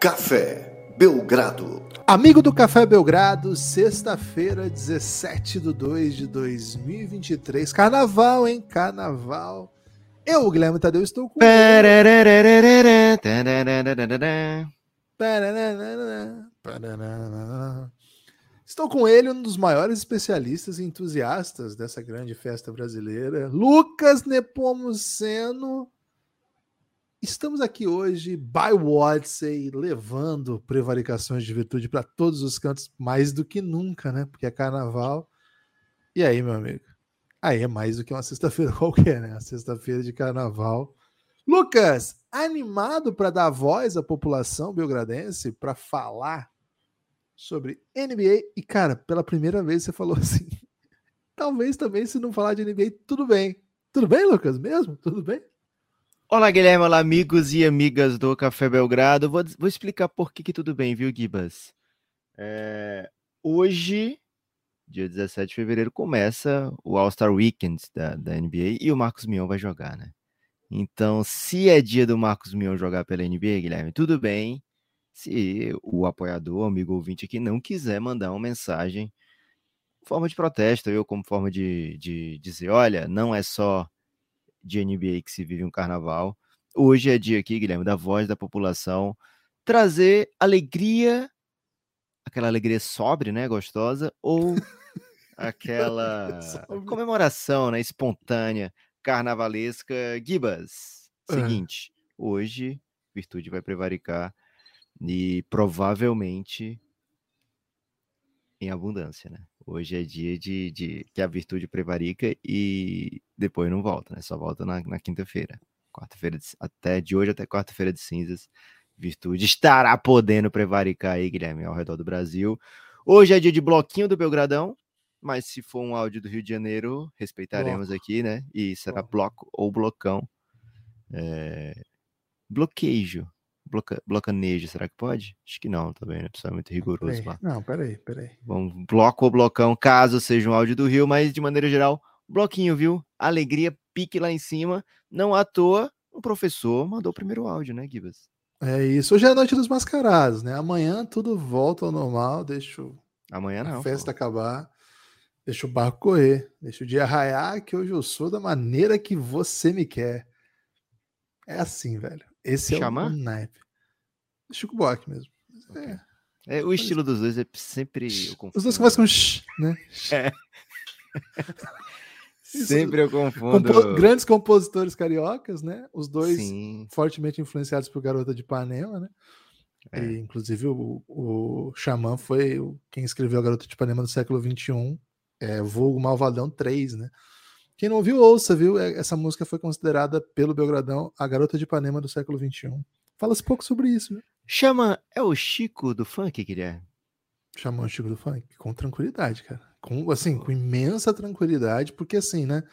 Café Belgrado. Amigo do Café Belgrado, sexta-feira, 17 de 2 de 2023. Carnaval, hein? Carnaval. Eu, Guilherme Tadeu, estou com. Estou com ele, um dos maiores especialistas e entusiastas dessa grande festa brasileira, Lucas Nepomuceno. Estamos aqui hoje, by Wadsey, levando prevaricações de virtude para todos os cantos, mais do que nunca, né? Porque é carnaval. E aí, meu amigo? Aí é mais do que uma sexta-feira qualquer, né? A sexta-feira de carnaval. Lucas, animado para dar voz à população belgradense para falar sobre NBA. E, cara, pela primeira vez você falou assim: talvez também, se não falar de NBA, tudo bem. Tudo bem, Lucas? Mesmo? Tudo bem? Olá, Guilherme. Olá, amigos e amigas do Café Belgrado. Vou, vou explicar por que, que tudo bem, viu, Gibas? É, hoje, dia 17 de fevereiro, começa o All-Star Weekend da, da NBA e o Marcos Mion vai jogar, né? Então, se é dia do Marcos Mion jogar pela NBA, Guilherme, tudo bem. Se o apoiador, amigo ouvinte aqui, não quiser mandar uma mensagem, forma de protesto, eu como forma de, de dizer, olha, não é só de NBA que se vive um carnaval. Hoje é dia aqui, Guilherme, da voz da população, trazer alegria, aquela alegria sobre, né, gostosa, ou aquela comemoração, né, espontânea, carnavalesca. Gibas, seguinte, hoje Virtude vai prevaricar e provavelmente em abundância, né? Hoje é dia de, de, que a virtude prevarica e depois não volta, né? Só volta na, na quinta-feira. Quarta-feira até de hoje até quarta-feira de cinzas. Virtude estará podendo prevaricar aí, Guilherme, ao redor do Brasil. Hoje é dia de bloquinho do Belgradão, mas se for um áudio do Rio de Janeiro, respeitaremos bloco. aqui, né? E será bloco ou blocão. É... Bloqueio, bloca, blocanejo, será que pode? Acho que não, bem, né? Precisa muito rigoroso lá. Não, peraí, peraí. Vamos, bloco ou blocão, caso seja um áudio do Rio, mas de maneira geral, bloquinho, viu? Alegria, pique lá em cima. Não à toa, o professor mandou o primeiro áudio, né, Gibas? É isso. Hoje é a noite dos mascarados, né? Amanhã tudo volta ao normal, deixa Amanhã não, a festa pô. acabar. Deixa o barco correr, deixa o dia raiar, que hoje eu sou da maneira que você me quer. É assim, velho. Esse Xamã? é o naipe. Chico Buarque mesmo. Okay. É. é. o estilo dos dois é sempre. Os dois começam com sh, né? É. sempre eu confundo. Compo grandes compositores cariocas, né? Os dois Sim. fortemente influenciados por Garota de Ipanema, né? É. E, inclusive o, o Xamã foi quem escreveu a Garota de Ipanema do século XXI, é, Vulgo Malvadão 3, né? Quem não viu, ouça, viu? É, essa música foi considerada pelo Belgradão a Garota de Ipanema do século XXI. Fala-se pouco sobre isso, né? Chama. É o Chico do funk, Guilherme? Chama o Chico do funk? Com tranquilidade, cara. Com, assim, com imensa tranquilidade, porque assim, né?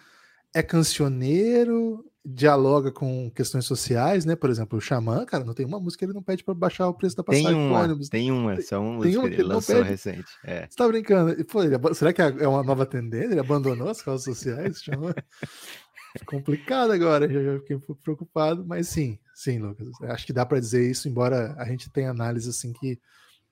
É cancioneiro, dialoga com questões sociais, né? Por exemplo, o Xamã, cara, não tem uma música que ele não pede para baixar o preço da passagem tem uma, ônibus. Tem uma, só uma tem uma que ele lançou recente. É. Você tá brincando? Pô, ele, será que é uma nova tendência? Ele abandonou as causas sociais? Xamã? complicado agora, já, já fiquei um pouco preocupado, mas sim, sim, Lucas. Acho que dá para dizer isso, embora a gente tenha análises assim que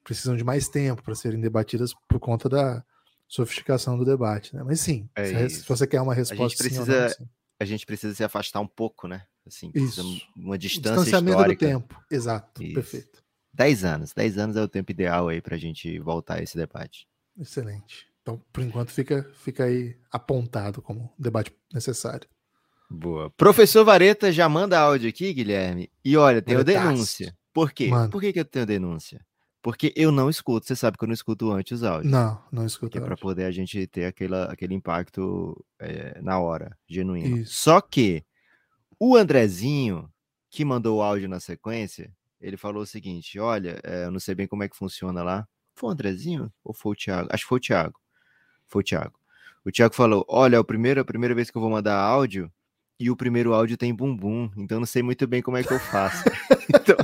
precisam de mais tempo para serem debatidas por conta da sofisticação do debate, né? Mas sim, é se, se, você quer uma resposta, a gente precisa, sim, a gente precisa se afastar um pouco, né? Assim, isso. uma distância distanciamento histórica. do tempo, exato, isso. perfeito. Dez anos, dez anos é o tempo ideal aí para a gente voltar a esse debate. Excelente. Então, por enquanto, fica, fica aí apontado como debate necessário. Boa. Professor Vareta já manda áudio aqui, Guilherme. E olha, tenho denúncia. Por quê? Mano. Por que, que eu tenho denúncia? Porque eu não escuto. Você sabe que eu não escuto antes os áudios. Não, não escuto. É para poder a gente ter aquela, aquele impacto é, na hora, genuíno. Isso. Só que o Andrezinho, que mandou o áudio na sequência, ele falou o seguinte: olha, é, eu não sei bem como é que funciona lá. Foi o Andrezinho ou foi o Thiago? Acho que foi o Thiago. Foi o Thiago. O Thiago falou: olha, é a primeira, a primeira vez que eu vou mandar áudio e o primeiro áudio tem bumbum, então não sei muito bem como é que eu faço. então,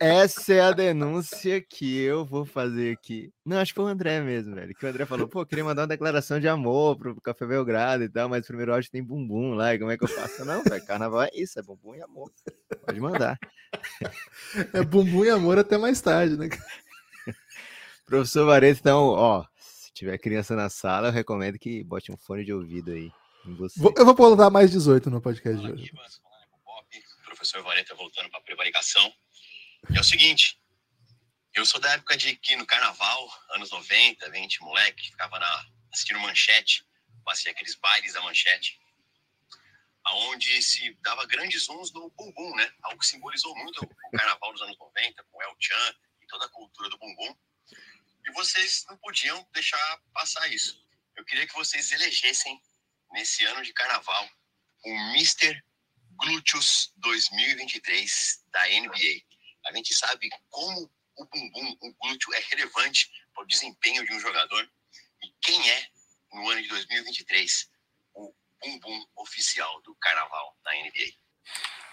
essa é a denúncia que eu vou fazer aqui. Não, acho que foi o André mesmo, velho. Que o André falou, pô, queria mandar uma declaração de amor pro Café Belgrado e tal, mas primeiro acho que tem bumbum lá, e como é que eu faço? Não, velho, carnaval é isso, é bumbum e amor. Pode mandar. É bumbum e amor até mais tarde, né? Professor Vareta, então, ó, se tiver criança na sala, eu recomendo que bote um fone de ouvido aí em você. Vou- Eu vou botar mais 18 no podcast de hoje. professor Vareta voltando para a prevaricação. É o seguinte, eu sou da época de que no carnaval, anos 90, 20, moleque, ficava na, assistindo manchete, passei aqueles bailes da manchete, aonde se dava grandes zooms no bumbum, né? Algo que simbolizou muito o carnaval dos anos 90, com El Chan e toda a cultura do bumbum. E vocês não podiam deixar passar isso. Eu queria que vocês elegessem, nesse ano de carnaval, o Mr. Glúteos 2023 da NBA. A gente sabe como o bumbum, o glúteo é relevante para o desempenho de um jogador e quem é, no ano de 2023, o bumbum oficial do carnaval da NBA.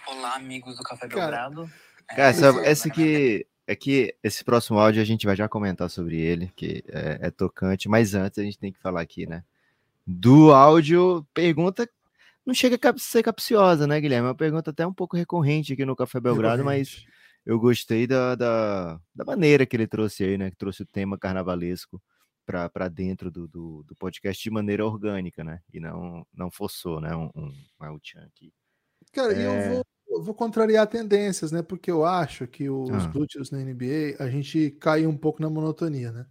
Olá, amigos do Café Cara, Belgrado. É, Cara, essa, meu nome essa é aqui, aqui, esse próximo áudio a gente vai já comentar sobre ele, que é, é tocante, mas antes a gente tem que falar aqui, né? Do áudio, pergunta não chega a ser capciosa, né, Guilherme? É uma pergunta até um pouco recorrente aqui no Café Belgrado, mas Recorrente. Eu gostei da, da, da maneira que ele trouxe aí, né? Que trouxe o tema carnavalesco para dentro do, do, do podcast de maneira orgânica, né? E não, não forçou, né? Um, um, um aqui. Cara, É. eu vou, eu vou contrariar tendências, né? Porque eu acho que os Ah. glúteos na NBA, a gente caiu um pouco na monotonia, né?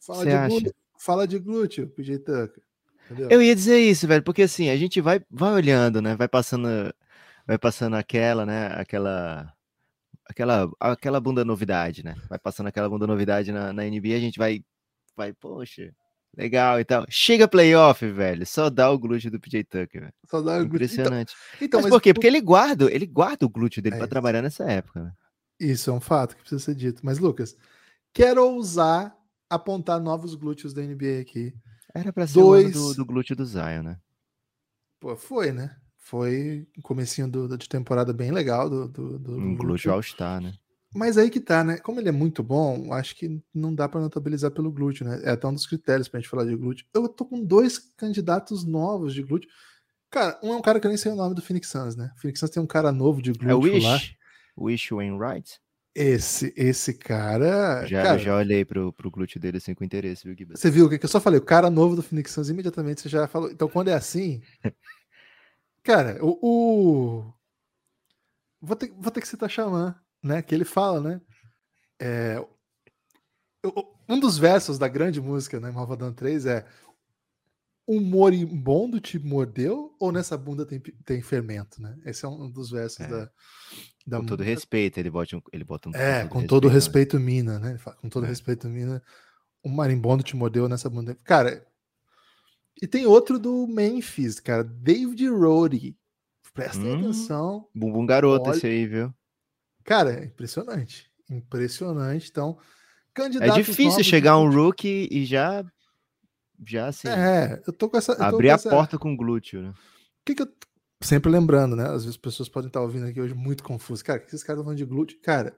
Fala Cê de acha? glúteo, fala de glúteo, PJ Tucker. Entendeu? Eu ia dizer isso, velho, porque assim, a gente vai, vai olhando, né? Vai passando, vai passando aquela, né? Aquela, aquela, aquela bunda novidade, né? Vai passando aquela bunda novidade na, na NBA, a gente vai, vai, poxa, legal e tal. Chega playoff, velho, só dá o glúteo do PJ Tucker, velho. Só dá o glúteo. Então, Impressionante. então, mas, por quê? Porque ele guarda, ele guarda o glúteo dele É pra isso. trabalhar nessa época, né? Isso é um fato que precisa ser dito. Mas, Lucas, quero ousar apontar novos glúteos da NBA aqui. Era pra ser o Dois- do, do glúteo do Zion, né? Pô, foi, né? Foi um comecinho do- de temporada bem legal do, do, do Um glúteo All-Star, né? Mas aí que tá, né? Como ele é muito bom, acho que não dá pra notabilizar pelo glúteo, né? É até um dos critérios pra gente falar de glúteo. Eu tô com dois candidatos novos de glúteo. Cara, um é um cara que eu nem sei o nome do Phoenix Suns, né? O Phoenix Suns tem um cara novo de glúteo É o Wish, lá. Wish Wainwright. Esse, esse cara. Já, cara, já olhei pro, pro glúteo dele assim com interesse, viu, Gibbs? Você viu o que eu só falei? O cara novo do Phoenix Suns, imediatamente você já falou. Então, quando é assim. Cara, o. o- Vou, ter, vou ter que citar Xamã, né? Que ele fala, né? É, um dos versos da grande música, né? Malvadão 3 é. Um moribundo te mordeu ou nessa bunda tem, tem fermento, né? Esse é um dos versos É. da, da Com todo música. respeito, ele bota um, ele bota um É, com todo né? respeito, Mina, né? Fala, Com todo É. respeito, Mina. O marimbondo te mordeu nessa bunda. Cara, e tem outro do Memphis, cara, David Roddy. Prestem Hum. atenção. Bumbum garoto Olha- esse aí, viu? Cara, é impressionante. Impressionante. Então, É candidatos difícil de chegar um rookie e já, já assim, É, eu tô com essa. abrir com a essa- porta com glúteo, né? O que, que eu. Sempre lembrando, né? Às vezes as pessoas podem estar ouvindo aqui hoje muito confuso. Cara, o que esses caras estão falando de glúteo? Cara,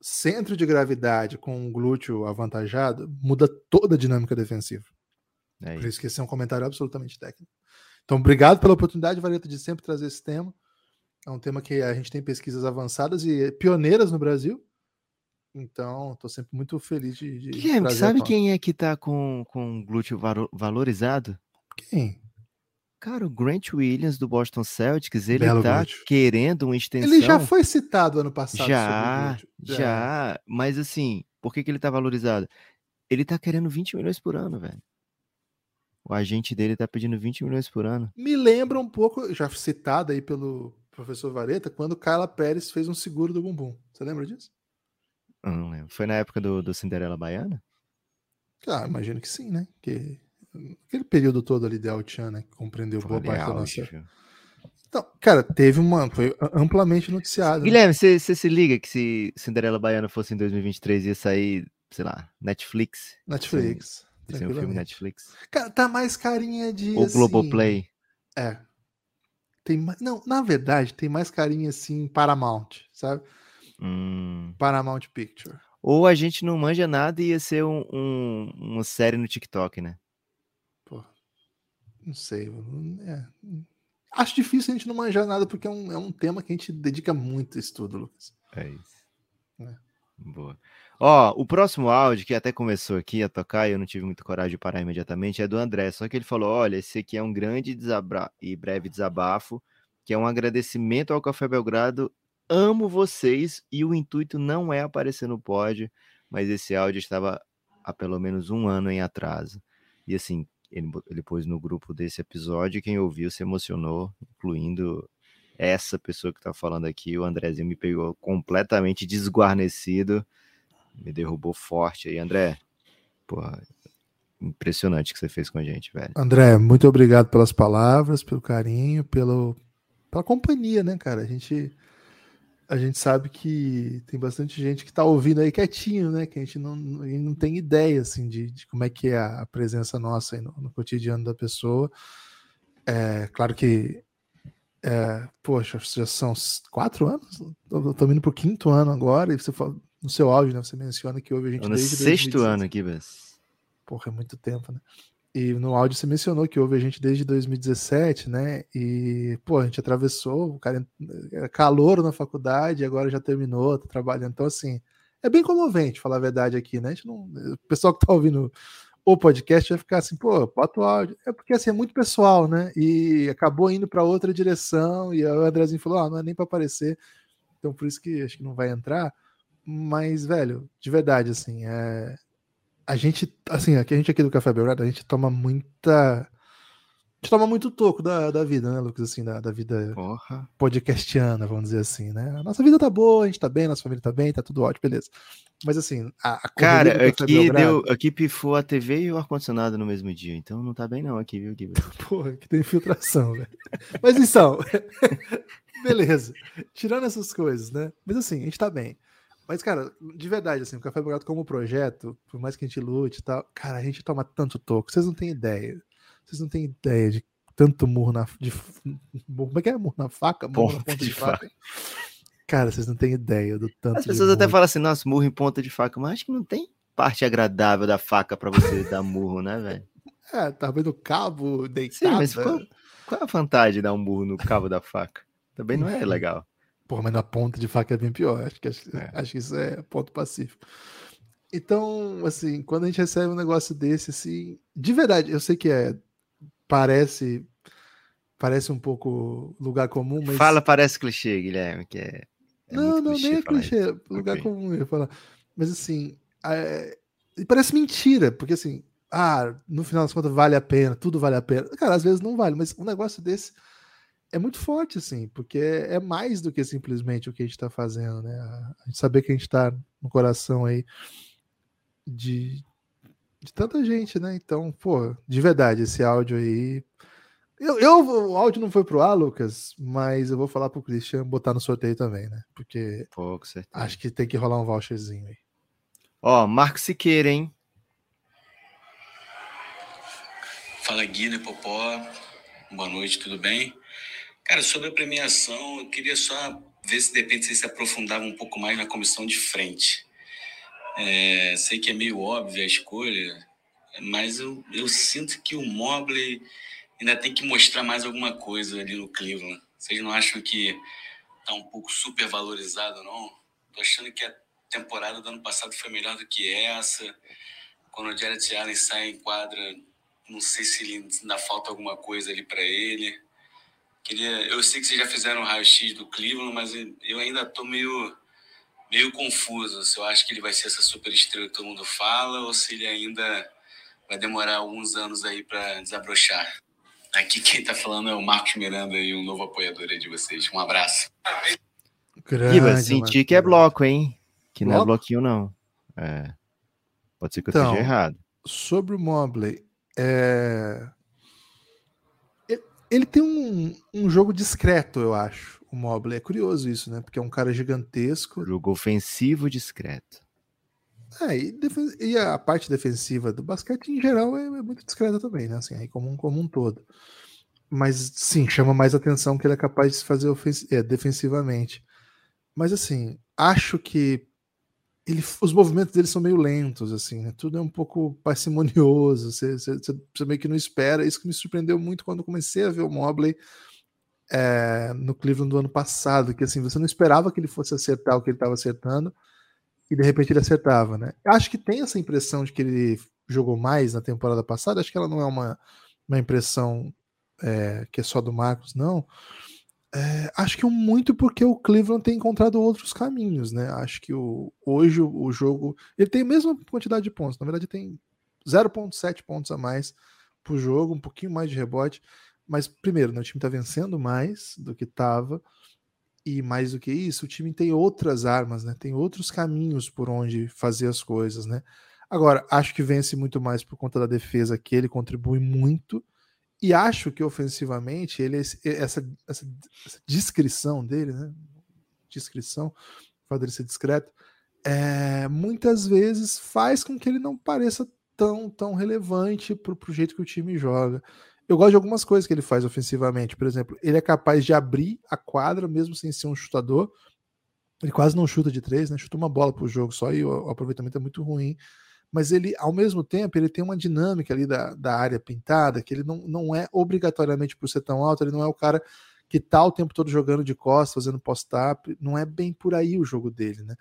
centro de gravidade com um glúteo avantajado muda toda a dinâmica defensiva. É Por isso. que esse é um comentário absolutamente técnico. Então, obrigado pela oportunidade, Vareta, de sempre trazer esse tema. É um tema que a gente tem pesquisas avançadas e pioneiras no Brasil. Então, estou sempre muito feliz de. de Guilherme, sabe quem é que tá com, com glúteo valorizado? Quem? Cara, o Grant Williams do Boston Celtics, ele Belo tá glúteo. querendo uma extensão. Ele já foi citado ano passado. sobre Já, glúteo. já, mas assim, por que, que ele tá valorizado? Ele tá querendo 20 milhões por ano, velho. O agente dele tá pedindo 20 milhões por ano. Me lembra um pouco, já citado aí pelo professor Vareta, quando Carla Pérez fez um seguro do bumbum. Você lembra disso? Eu não lembro. Foi na época do, do Cinderela Baiana? Ah, imagino que sim, né? Que aquele período todo ali de Altian, né? Que compreendeu boa Foi parte da nossa. viu? Então, cara, teve uma. Foi amplamente noticiado. né? Guilherme, você se liga que se Cinderela Baiana fosse em 2023 ia sair, sei lá, Netflix? Netflix. Ia ser um filme. Netflix? Cara, tá mais carinha de. Ou assim, Globoplay? É. Tem mais, não, na verdade, tem mais carinha assim Paramount, sabe? Hum. Paramount Picture. Ou a gente não manja nada e ia ser um, um- uma série no TikTok, né? Pô, não sei. é. Acho difícil a gente não manjar nada, porque é um, é um tema que a gente dedica muito estudo, Lucas. É isso. É. Boa. Ó, o próximo áudio, que até começou aqui a tocar e eu não tive muita coragem de parar imediatamente, é do André. Só que ele falou: olha, esse aqui é um grande desabra... e breve desabafo, que é um agradecimento ao Café Belgrado. Amo vocês e o intuito não é aparecer no pódio, mas esse áudio estava há pelo menos um ano em atraso. E assim, ele, ele pôs no grupo desse episódio, quem ouviu se emocionou, incluindo essa pessoa que tá falando aqui, o Andrezinho me pegou completamente desguarnecido, me derrubou forte aí, André. Porra, impressionante que você fez com a gente, velho. André, muito obrigado pelas palavras, pelo carinho, pelo, pela companhia, né, cara? A gente, a gente sabe que tem bastante gente que tá ouvindo aí quietinho, né? Que a gente não, a gente não tem ideia, assim, de, de como é que é a presença nossa aí no, no cotidiano da pessoa. É claro que, é, poxa, já são quatro anos? Eu tô indo pro quinto ano agora, e você fala, no seu áudio, né? Você menciona que ouve a gente no desde sexto 2016. ano aqui, Bess. Porra, é muito tempo, né? E no áudio você mencionou que houve a gente desde 2017, né? E, pô, a gente atravessou, o cara era calor na faculdade, agora já terminou, tá trabalhando. Então, assim, é bem comovente, falar a verdade aqui, né? A gente não, o pessoal que tá ouvindo o podcast vai ficar assim, pô, bota o áudio. É porque, assim, é muito pessoal, né? E acabou indo para outra direção, e aí o Andrezinho falou, ah, não é nem para aparecer. Então, por isso que acho que não vai entrar. Mas, velho, de verdade, assim, é, a gente, assim, aqui a gente aqui do Café Belgrado, a gente toma muita. A gente toma muito toco da, da vida, né, Lucas? Assim, da, da vida Porra. podcastiana, vamos dizer assim, né? A nossa vida tá boa, a gente tá bem, nossa família tá bem, tá tudo ótimo, beleza. Mas assim, a, a Cara, aqui, Belgrado, deu, aqui pifou a TV e o ar-condicionado no mesmo dia, então não tá bem não aqui, viu, Gibbs? Porra, que tem infiltração, velho. Mas então, beleza. Tirando essas coisas, né? Mas assim, a gente tá bem. Mas, cara, de verdade, assim, o Café Belgrado como projeto, por mais que a gente lute e tal, cara, a gente toma tanto toco, vocês não têm ideia. Vocês não têm ideia de tanto murro na. De, como é que é? Murro na faca? Murro na Ponta ponta de, de faca. Cara, vocês não têm ideia do tanto. As de pessoas até falam assim, nossa, murro em ponta de faca, mas acho que não tem parte agradável da faca pra você dar murro, né, velho? É, tá vendo o cabo Sim, deitado. mas qual, qual é a vantagem de dar um murro no cabo da faca? Também não é legal. Porra, mas na ponta de faca é bem pior. Acho que, acho, É. acho que isso é ponto pacífico. Então, assim, quando a gente recebe um negócio desse, assim, de verdade, eu sei que é. Parece. Parece um pouco lugar comum, mas. Fala, parece clichê, Guilherme, que é. é não, não, nem é falar isso. clichê. Lugar Ok. comum, eu ia falar. Mas assim. é, e parece mentira, porque assim. Ah, no final das contas vale a pena, tudo vale a pena. Cara, às vezes não vale, mas um negócio desse é muito forte, assim, porque é mais do que simplesmente o que a gente está fazendo, né? A gente saber que a gente está no coração aí de, de tanta gente, né? Então, pô, de verdade, esse áudio aí. Eu, eu, o áudio não foi pro ar, Lucas, mas eu vou falar pro Christian botar no sorteio também, né? Porque Pô, acho que tem que rolar um voucherzinho aí. Ó, Marcos Siqueira, hein? Fala Guilherme Popó, boa noite, tudo bem? Cara, sobre a premiação, eu queria só ver se de repente você se aprofundava um pouco mais na comissão de frente. É, sei que é meio óbvia a escolha, mas eu, eu sinto que o Mobley ainda tem que mostrar mais alguma coisa ali no Cleveland. Vocês não acham que tá um pouco supervalorizado, não? Tô achando que a temporada do ano passado foi melhor do que essa. Quando o Jared Allen sai em quadra, não sei se ainda falta alguma coisa ali para ele. Queria, eu sei que vocês já fizeram o raio-x do Cleveland, mas eu ainda tô meio meio confuso se eu acho que ele vai ser essa super estrela que todo mundo fala ou se ele ainda vai demorar alguns anos aí para desabrochar. Aqui quem tá falando é o Marcos Miranda e um novo apoiador aí de vocês. Um abraço. Grande, Giba, senti que é bloco, hein? Que não é Bloco? bloquinho, não. É. Pode ser que eu Então, esteja errado. Sobre o Mobley, é... ele- tem um, um jogo discreto, eu acho. O Mobley é curioso isso, né? Porque é um cara gigantesco. Jogo ofensivo discreto. É, e, e a parte defensiva do basquete em geral é, é muito discreta também, né? Assim, aí como, um- como um todo. Mas sim, chama mais atenção que ele é capaz de fazer ofens- é, defensivamente. Mas assim, acho que ele, os movimentos dele são meio lentos, assim, né? Tudo é um pouco parcimonioso, você, você, você, meio que não espera. Isso que me surpreendeu muito quando comecei a ver o Mobley é, no Cleveland do ano passado, que assim, você não esperava que ele fosse acertar o que ele estava acertando, e de repente ele acertava, né? Acho que tem essa impressão de que ele jogou mais na temporada passada, acho que ela não é uma, uma impressão é, que é só do Marcos, não. É, acho que muito porque o Cleveland tem encontrado outros caminhos, né? Acho que o, hoje o, o jogo. Ele tem a mesma quantidade de pontos, na verdade tem 0,7 pontos a mais por jogo, um pouquinho mais de rebote. Mas, primeiro, né, o time está vencendo mais do que estava. E mais do que isso, o time tem outras armas, né? Tem outros caminhos por onde fazer as coisas, né? Agora, acho que vence muito mais por conta da defesa, que ele contribui muito. E acho que ofensivamente, ele essa, essa, essa descrição dele, né? Descrição, fato dele ser discreto, é, muitas vezes faz com que ele não pareça tão, tão relevante para o jeito que o time joga. Eu gosto de algumas coisas que ele faz ofensivamente. Por exemplo, ele é capaz de abrir a quadra mesmo sem ser um chutador. Ele quase não chuta de três, né? Chuta uma bola pro jogo só e o aproveitamento é muito ruim mas ele, ao mesmo tempo, ele tem uma dinâmica ali da, da área pintada, que ele não, não é obrigatoriamente por ser tão alto, ele não é o cara que tá o tempo todo jogando de costas, fazendo post-up, não é bem por aí o jogo dele, né?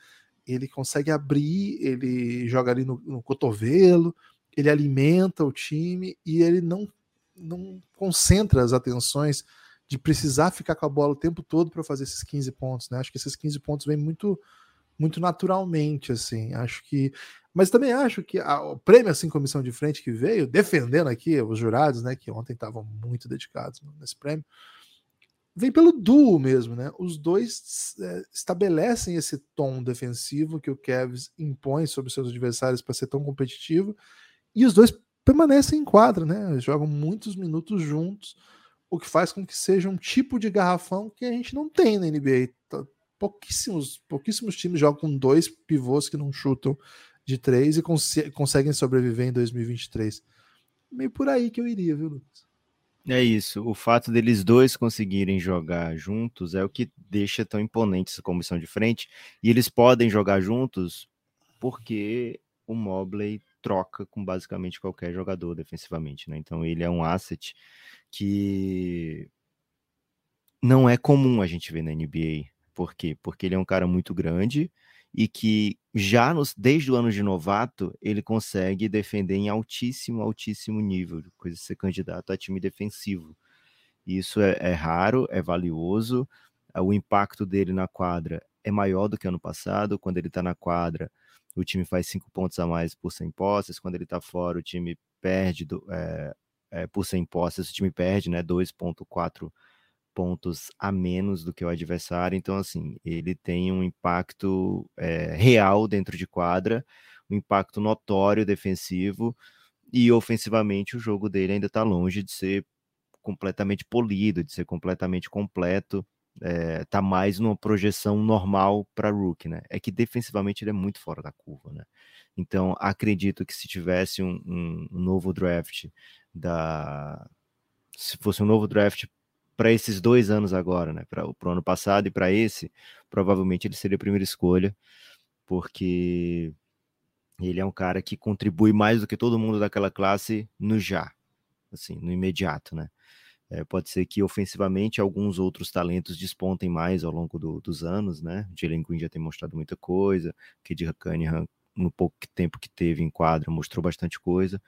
Ele consegue abrir, ele joga ali no, no cotovelo, ele alimenta o time e ele não, não concentra as atenções de precisar ficar com a bola o tempo todo para fazer esses 15 pontos, né? Acho que esses 15 pontos vêm muito muito naturalmente, assim. Acho que mas também acho que a, o prêmio assim comissão de frente que veio defendendo aqui os jurados, né, que ontem estavam muito dedicados nesse prêmio, vem pelo duo mesmo, né? Os dois é, estabelecem esse tom defensivo que o Kevs impõe sobre seus adversários para ser tão competitivo, e os dois permanecem em quadra, né? Eles jogam muitos minutos juntos, o que faz com que seja um tipo de garrafão que a gente não tem na NBA. Pouquíssimos, pouquíssimos times jogam com dois pivôs que não chutam de três e cons conseguem sobreviver em 2023. Meio por aí que eu iria, viu, Lucas? É isso. O fato deles dois conseguirem jogar juntos é o que deixa tão imponente essa comissão de frente. E eles podem jogar juntos porque o Mobley troca com basicamente qualquer jogador defensivamente, né? Então ele é um asset que não é comum a gente ver na NBA. Por quê? Porque ele é um cara muito grande, e que já nos, desde o ano de novato ele consegue defender em altíssimo, altíssimo nível, coisa de ser candidato a time defensivo. Isso é, é raro, é valioso. O impacto dele na quadra é maior do que ano passado. Quando ele está na quadra, o time faz cinco pontos a mais por 100 posses. Quando ele está fora, o time perde do, é, é, por 100 posses, o time perde né, 2,4 pontos a menos do que o adversário, então assim, ele tem um impacto é, real dentro de quadra, um impacto notório defensivo, e ofensivamente o jogo dele ainda está longe de ser completamente polido, de ser completamente completo, é, tá mais numa projeção normal para Rook, né? É que defensivamente ele é muito fora da curva, né? Então acredito que se tivesse um, um, um novo draft da se fosse um novo draft para esses dois anos agora, né? Para o ano passado e para esse, provavelmente ele seria a primeira escolha, porque ele é um cara que contribui mais do que todo mundo daquela classe no já, assim, no imediato, né? É, pode ser que ofensivamente alguns outros talentos despontem mais ao longo do, dos anos, né? Jalen Green já tem mostrado muita coisa, Kid Cunningham, no pouco tempo que teve em quadra, mostrou bastante coisa,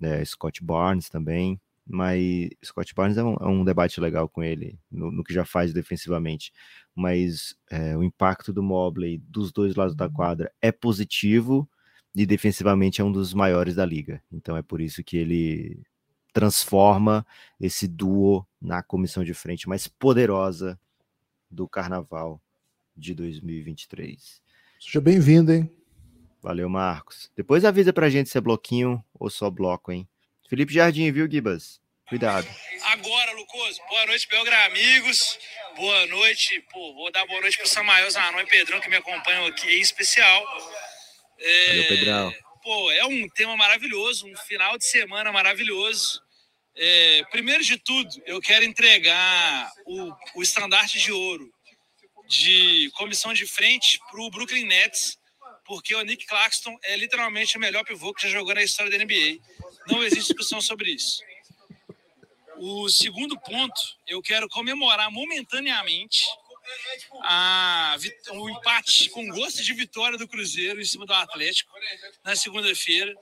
é, Scott Barnes também, mas Scott Barnes é um, é um debate legal com ele no, no, que já faz defensivamente, mas é, o impacto do Mobley dos dois lados da quadra é positivo e defensivamente é um dos maiores da liga, então é por isso que ele transforma esse duo na comissão de frente mais poderosa do Carnaval de 2023. Seja bem-vindo, hein? Valeu, Marcos. Depois avisa pra gente se é bloquinho ou só bloco, hein? Felipe Jardim, viu, Gibas? Cuidado. Agora, Lucas, boa noite, Belgra amigos. Boa noite, pô, vou dar boa noite pro Samael Zanon e Pedrão que me acompanham aqui, em especial. É, Valeu, Pedrão. Pô, é um tema maravilhoso, um final de semana maravilhoso. É, primeiro de tudo, eu quero entregar o, o estandarte de ouro de comissão de frente para o Brooklyn Nets, porque o Nick Claxton é literalmente o melhor pivô que já jogou na história da NBA. Não existe discussão sobre isso. O segundo ponto, eu quero comemorar momentaneamente a, o empate com gosto de vitória do Cruzeiro em cima do Atlético na segunda-feira,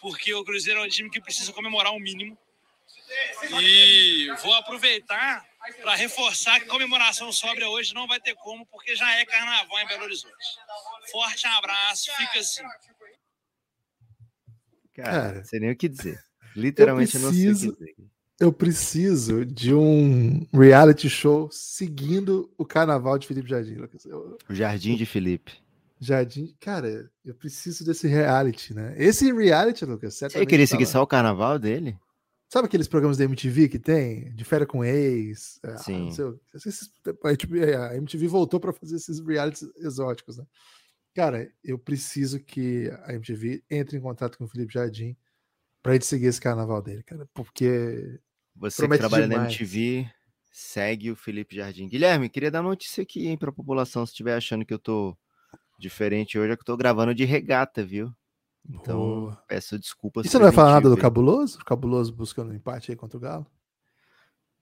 porque o Cruzeiro é um time que precisa comemorar o um mínimo. E vou aproveitar para reforçar que comemoração sóbria hoje não vai ter como, porque já é carnaval em Belo Horizonte. Forte abraço, fica assim. Cara, Cara não sei nem o que dizer. Literalmente eu, preciso, não sei o que dizer. Eu preciso de um reality show seguindo o carnaval de Felipe Jardim, Lucas. Eu, o Jardim de Felipe. Jardim, cara, eu preciso desse reality, né? Esse reality, Lucas, Você queria seguir só o carnaval dele? Sabe aqueles programas da MTV que tem? De férias com ex? É, Sim. a MTV voltou para fazer esses realities exóticos, né? Cara, eu preciso que a MTV entre em contato com o Felipe Jardim para ele seguir esse carnaval dele, cara, porque você que trabalha demais. na MTV, segue o Felipe Jardim. Guilherme, queria dar notícia aqui, hein, para a população, se estiver achando que eu tô diferente hoje, é que eu tô gravando de regata, viu? Então, peço desculpas. E você não vai falar nada do Cabuloso? O Cabuloso buscando um empate aí contra o Galo?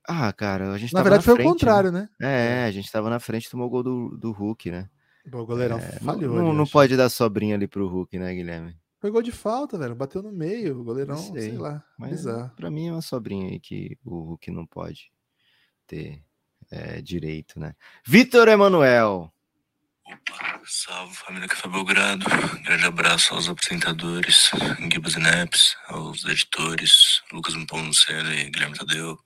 Ah, cara, a gente Na verdade na foi frente, o contrário, né? né? É, a gente tava na frente, tomou o gol do, do Hulk, né? O goleirão é, falhou. Não, não pode dar sobrinha ali pro Hulk, né, Guilherme? Foi gol de falta, velho. Bateu no meio, o goleirão, sei, sei lá. Mas bizarro. pra mim é uma sobrinha aí que o Hulk não pode ter é, direito, né? Vitor Emanuel. Opa, salve família Café Belgrado. Grande abraço aos apresentadores, Gibas e Neps, aos editores, Lucas Mponceno e Guilherme Tadeu,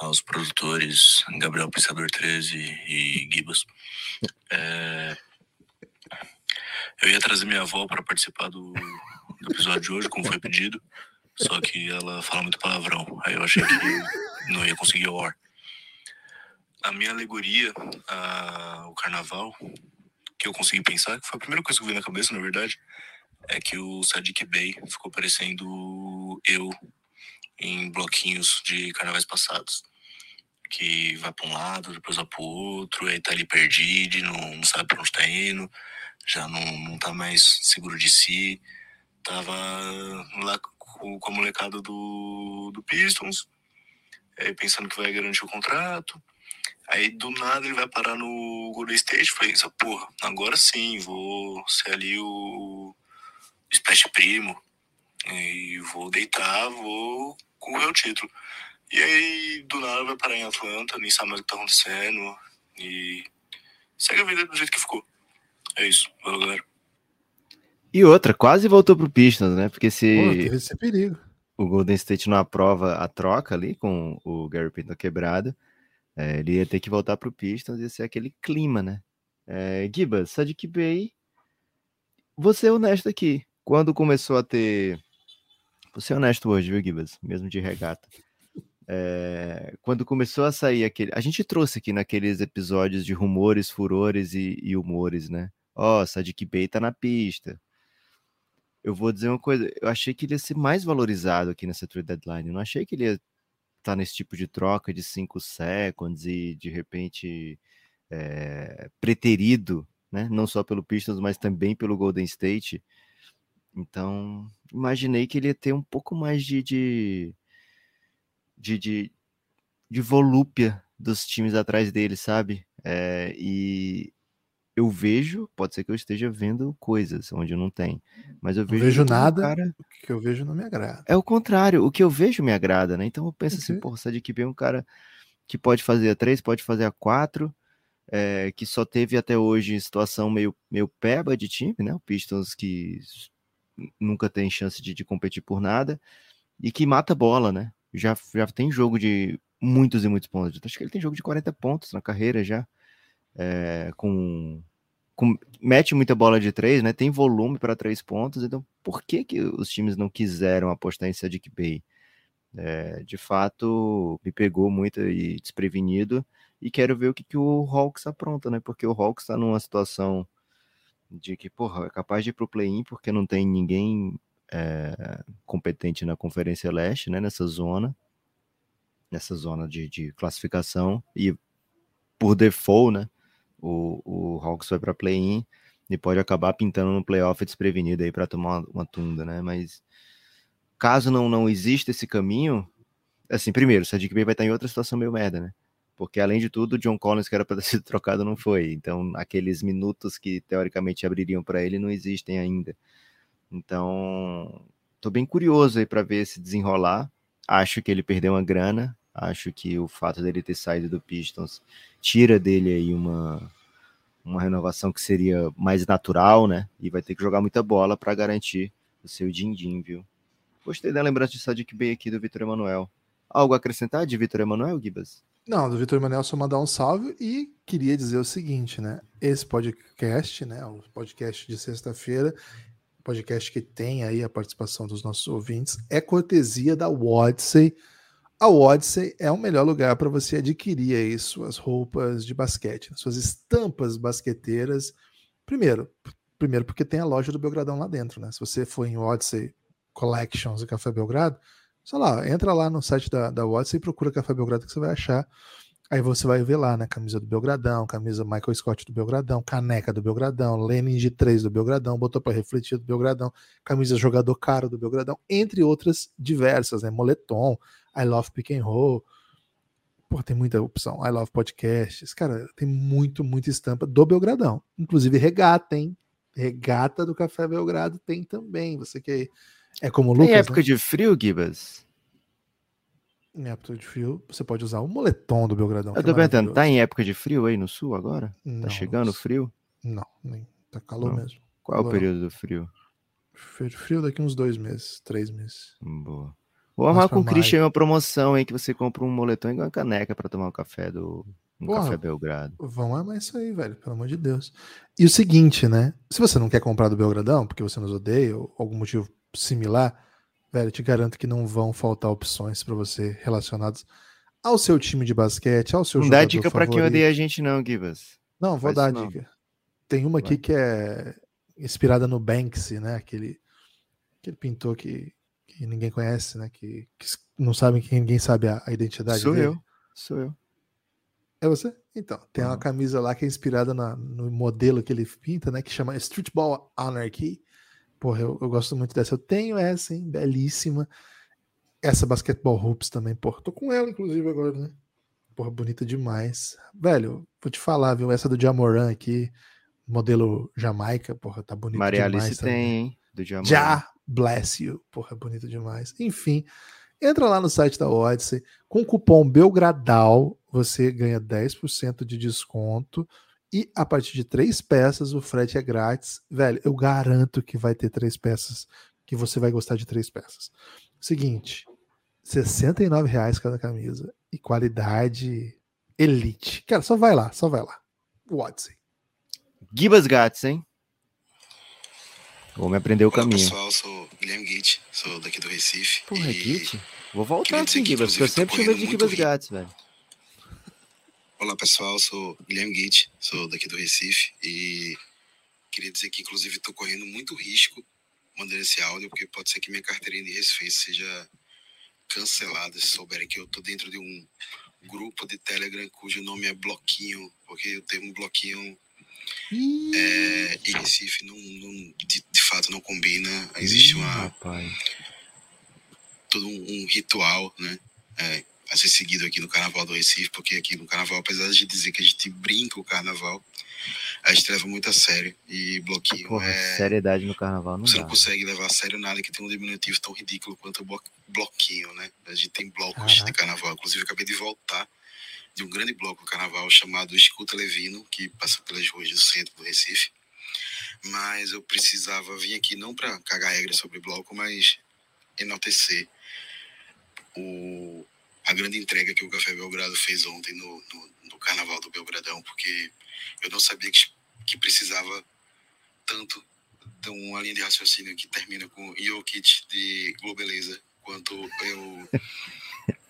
aos produtores, Gabriel Pensador 13 e Gibas. É... Eu ia trazer minha avó para participar do, do episódio de hoje, como foi pedido, só que ela fala muito palavrão, aí eu achei que não ia conseguir o ar a minha alegoria ao carnaval, que eu consegui pensar, que foi a primeira coisa que veio na cabeça, na verdade, é que o Sadiq Bey ficou parecendo eu em bloquinhos de carnavais passados. Que vai para um lado, depois vai para o outro, aí tá ali perdido, não, não sabe para onde tá indo, já não, não tá mais seguro de si. Tava lá com, com a molecada do, do Pistons, pensando que vai garantir o contrato Aí do nada ele vai parar no Golden State. Falei, essa porra, agora sim, vou ser ali o Splash Primo. E vou deitar, vou correr o título. E aí do nada vai parar em Atlanta, nem sabe mais o que tá acontecendo. E segue a vida do jeito que ficou. É isso, valeu galera. E outra, quase voltou pro Pistons, né? Porque se. Pô, esse perigo. O Golden State não aprova a troca ali com o Gary Payton quebrado é, ele ia ter que voltar para o Pistons, ia ser aquele clima, né? É, Gibas, Sadiq Bey, você é honesto aqui. Quando começou a ter. Você é honesto hoje, viu, Gibas? Mesmo de regata. É, quando começou a sair aquele. A gente trouxe aqui naqueles episódios de rumores, furores e, e humores, né? Ó, oh, Sadiq Bey tá na pista. Eu vou dizer uma coisa, eu achei que ele ia ser mais valorizado aqui nessa trade deadline. Eu não achei que ele ia tá nesse tipo de troca de cinco seconds e de repente é, preterido, né? Não só pelo Pistons, mas também pelo Golden State. Então, imaginei que ele ia ter um pouco mais de, de, de, de, de volúpia dos times atrás dele, sabe? É, e eu vejo, pode ser que eu esteja vendo coisas onde não tem, mas eu vejo. Não vejo nada, cara... o que eu vejo não me agrada. É o contrário, o que eu vejo me agrada, né? Então eu penso assim, pô, de equipe é um cara que pode fazer a três, pode fazer a quatro, é, que só teve até hoje situação meio, meio peba de time, né? O Pistons que nunca tem chance de, de competir por nada e que mata bola, né? Já, já tem jogo de muitos e muitos pontos. Acho que ele tem jogo de 40 pontos na carreira já é, com, com, mete muita bola de três, né? Tem volume para três pontos, então por que, que os times não quiseram apostar em Sadiq Bey? É, de fato, me pegou muito e desprevenido e quero ver o que, que o Hawks apronta, né? Porque o Hawks está numa situação de que, porra, é capaz de ir pro play-in porque não tem ninguém é, competente na Conferência Leste, né? Nessa zona, nessa zona de, de classificação e por default, né? o, o Hawks vai para play-in e pode acabar pintando no playoff desprevenido aí para tomar uma, uma tunda, né? Mas caso não, não exista esse caminho, assim, primeiro, o Sadiq Bey vai estar em outra situação meio merda, né? Porque além de tudo, John Collins, que era para ter sido trocado, não foi. Então, aqueles minutos que teoricamente abririam para ele não existem ainda. Então, tô bem curioso aí para ver esse desenrolar. Acho que ele perdeu uma grana. Acho que o fato dele ter saído do Pistons tira dele aí uma, uma renovação que seria mais natural, né? E vai ter que jogar muita bola para garantir o seu din-din, viu? Gostei da lembrança de Sadiq Bey aqui do Vitor Emanuel. Algo a acrescentar de Vitor Emanuel, Gibas? Não, do Vitor Emanuel só mandar um salve e queria dizer o seguinte, né? Esse podcast, né? O podcast de sexta-feira, podcast que tem aí a participação dos nossos ouvintes, é cortesia da Odyssey. A Odyssey é o melhor lugar para você adquirir aí suas roupas de basquete, suas estampas basqueteiras. Primeiro, primeiro porque tem a loja do Belgradão lá dentro, né? Se você for em Odyssey Collections e Café Belgrado, sei lá, entra lá no site da, da Watson e procura Café Belgrado que você vai achar. Aí você vai ver lá, né? Camisa do Belgradão, camisa Michael Scott do Belgradão, caneca do Belgradão, Lenin de 3 do Belgradão, botou para refletir do Belgradão, camisa jogador caro do Belgradão, entre outras diversas, né? Moletom, I Love Pick and Roll. Pô, tem muita opção. I Love Podcasts. Cara, tem muito, muita estampa do Belgradão. Inclusive regata, hein? Regata do Café Belgrado tem também. Você que é como o Lucas. Em época né? de frio, Gibas? Em época de frio, você pode usar o moletom do Belgradão. Eu é tô perguntando, tá em época de frio aí no sul agora? Não, Tá chegando frio? Não, nem. Tá calor Não. mesmo. Qual é o Calor. período do frio? Frio- daqui uns dois meses, três meses. Boa. Vou armar pra com o Christian uma promoção aí que você compra um moletom e uma caneca pra tomar um café do um Porra. café Belgrado. Vamos amar isso aí, velho, pelo amor de Deus. E o seguinte, né? Se você não quer comprar do Belgradão, porque você nos odeia, ou algum motivo similar, velho, te garanto que não vão faltar opções pra você relacionadas ao seu time de basquete, ao seu Não dá jogador dica pra quem odeia a gente não, Gibas. Não, vou Faz dar não. dica. Tem uma aqui que é inspirada no Banksy, né? Aquele, aquele pintor que, que ninguém conhece, né? Que, que não sabe que ninguém sabe a, a identidade Sou dele. eu. Sou eu. É você? Então, tem uma Aham. camisa lá que é inspirada na- no modelo que ele pinta, né? Que chama Streetball Anarchy. Porra, eu, eu gosto muito dessa. Eu tenho essa, hein? Belíssima. Essa Basketball Hoops também, porra. Tô com ela, inclusive, agora, né? Porra, bonita demais. Velho, vou te falar, viu? Essa do Jamoran aqui, modelo Jamaica, porra, tá bonita Maria demais Alice também. tem, hein? Do Diamante. Já bless you. Porra, bonito demais. Enfim, entra lá no site da Odyssey. Com o cupom Belgradal, você ganha 10% de desconto. E a partir de três peças, o frete é grátis. Velho, eu garanto que vai ter três peças, que você vai gostar de três peças. Seguinte, 69 reais cada camisa. E qualidade elite. Cara, só vai lá, só vai lá. Odyssey. Gibas Gats, hein? Vou me aprender o Olá caminho. pessoal, sou Guilherme Git, sou daqui do Recife. Porra, e- Git? Vou voltar aqui, Gibas, porque eu sempre chamei de Gibas Gats, velho. Olá pessoal, sou Guilherme Git, sou daqui do Recife e queria dizer que inclusive estou correndo muito risco mandando esse áudio, porque pode ser que minha carteirinha de Recife seja cancelada se souberem que eu estou dentro de um grupo de Telegram cujo nome é Bloquinho, porque eu tenho um bloquinho é, e Recife não, não- de, de fato não combina. Existe uma Rapaz. todo um, um ritual, né? É, a ser seguido aqui no Carnaval do Recife, porque aqui no Carnaval, apesar de dizer que a gente brinca o Carnaval, a gente leva muito a sério e bloquinho Porra, é... seriedade no carnaval não Você dá. não consegue levar a sério nada que tem um diminutivo tão ridículo quanto o blo- bloquinho, né? A gente tem blocos Caraca. de carnaval. Inclusive, eu acabei de voltar de um grande bloco do carnaval chamado Escuta Levino, que passa pelas ruas do centro do Recife. Mas eu precisava vir aqui não para cagar regra sobre bloco, mas enaltecer o, a grande entrega que o Café Belgrado fez ontem no, no, no Carnaval do Belgradão, porque eu não sabia que, que precisava tanto de uma linha de raciocínio que termina com Jokic de Globeleza, quanto eu.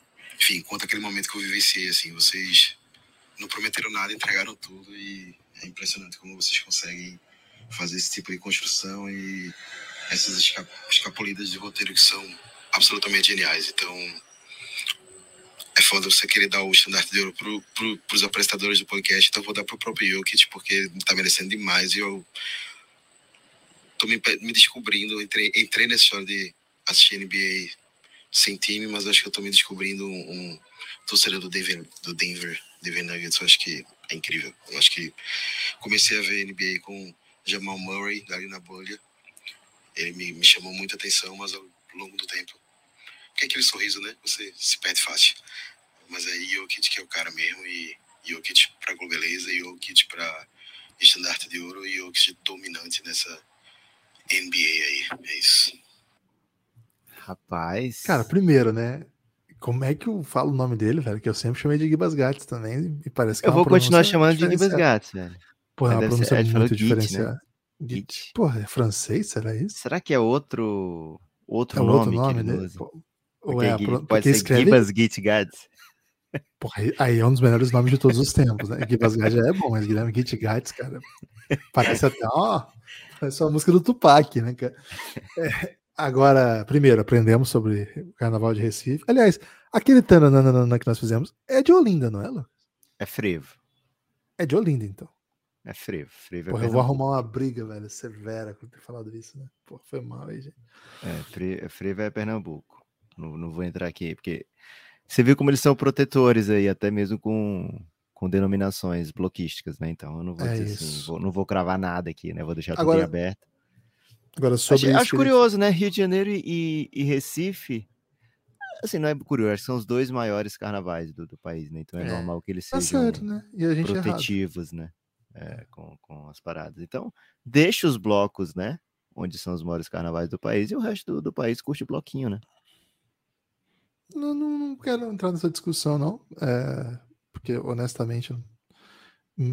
Enfim, quanto aquele momento que eu vivenciei, assim, vocês não prometeram nada, entregaram tudo e é impressionante como vocês conseguem fazer esse tipo de construção e essas esca- escapulidas de roteiro que são absolutamente geniais. Então, é foda você querer dar o estandarte de ouro pro, pro, pros apresentadores do podcast, então eu vou dar pro próprio Jokic, porque ele tá merecendo demais e eu tô me, me descobrindo, entrei, entrei nessa história de assistir NBA sem time, mas acho que eu tô me descobrindo um, um torcedor do Denver, do Denver, Denver Nuggets, eu acho que é incrível. Eu acho que comecei a ver NBA com Jamal Murray ali na bolha, ele me, me chamou muita atenção, mas ao longo do tempo, que é aquele sorriso, né? Você se perde fácil. Mas aí Jokic que é o cara mesmo, e Jokic pra Globeleza, Jokic pra estandarte de ouro e Jokic dominante nessa NBA aí. É isso. Rapaz. Cara, primeiro, né? Como é que eu falo o nome dele, velho? Que eu sempre chamei de Gibas Gats também, e parece que eu é vou continuar chamando de Gibas. Gats, velho. Pô, é uma pronúncia ser- é, muito né? diferenciada. Git. Porra, é francês? Será isso? Será que é outro outro É um nome, outro nome, que ele né? Pô, Porque é pro- pode porque ser escreve. Gibas Git Gads. Porra, aí- é um dos melhores nomes de todos os tempos, né? Gibas Gats já é bom, mas Guilherme Git Gats, cara. Parece até, ó. Parece uma música do Tupac, né, cara? É, agora, primeiro, aprendemos sobre o Carnaval de Recife. Aliás, aquele tananana que nós fizemos é de Olinda, não é, Lu? É frevo. É de Olinda, então. É frevo. Frevo é Porra, eu vou arrumar uma briga, velho, severa por ter falado isso, né? Pô, foi mal aí, gente. É, Fre- Frevo é Pernambuco. Não, não vou entrar aqui, porque você viu como eles são protetores aí, até mesmo com, com denominações bloquísticas, né? Então eu não vou É dizer assim, vou- não vou cravar nada aqui, né? Vou deixar tudo Agora, em aberto. Agora, Acho, sobre acho ele- curioso, né? Rio de Janeiro e, e Recife. Assim, não é curioso, acho que são os dois maiores carnavais do, do país, né? Então é, É, normal que eles Tá sejam certo, né? É protetivos, né? é, com, com as paradas. Então, deixa os blocos, né? Onde são os maiores carnavais do país e o resto do, do país curte bloquinho, né? Não, não, não quero entrar nessa discussão, não. É, porque, honestamente,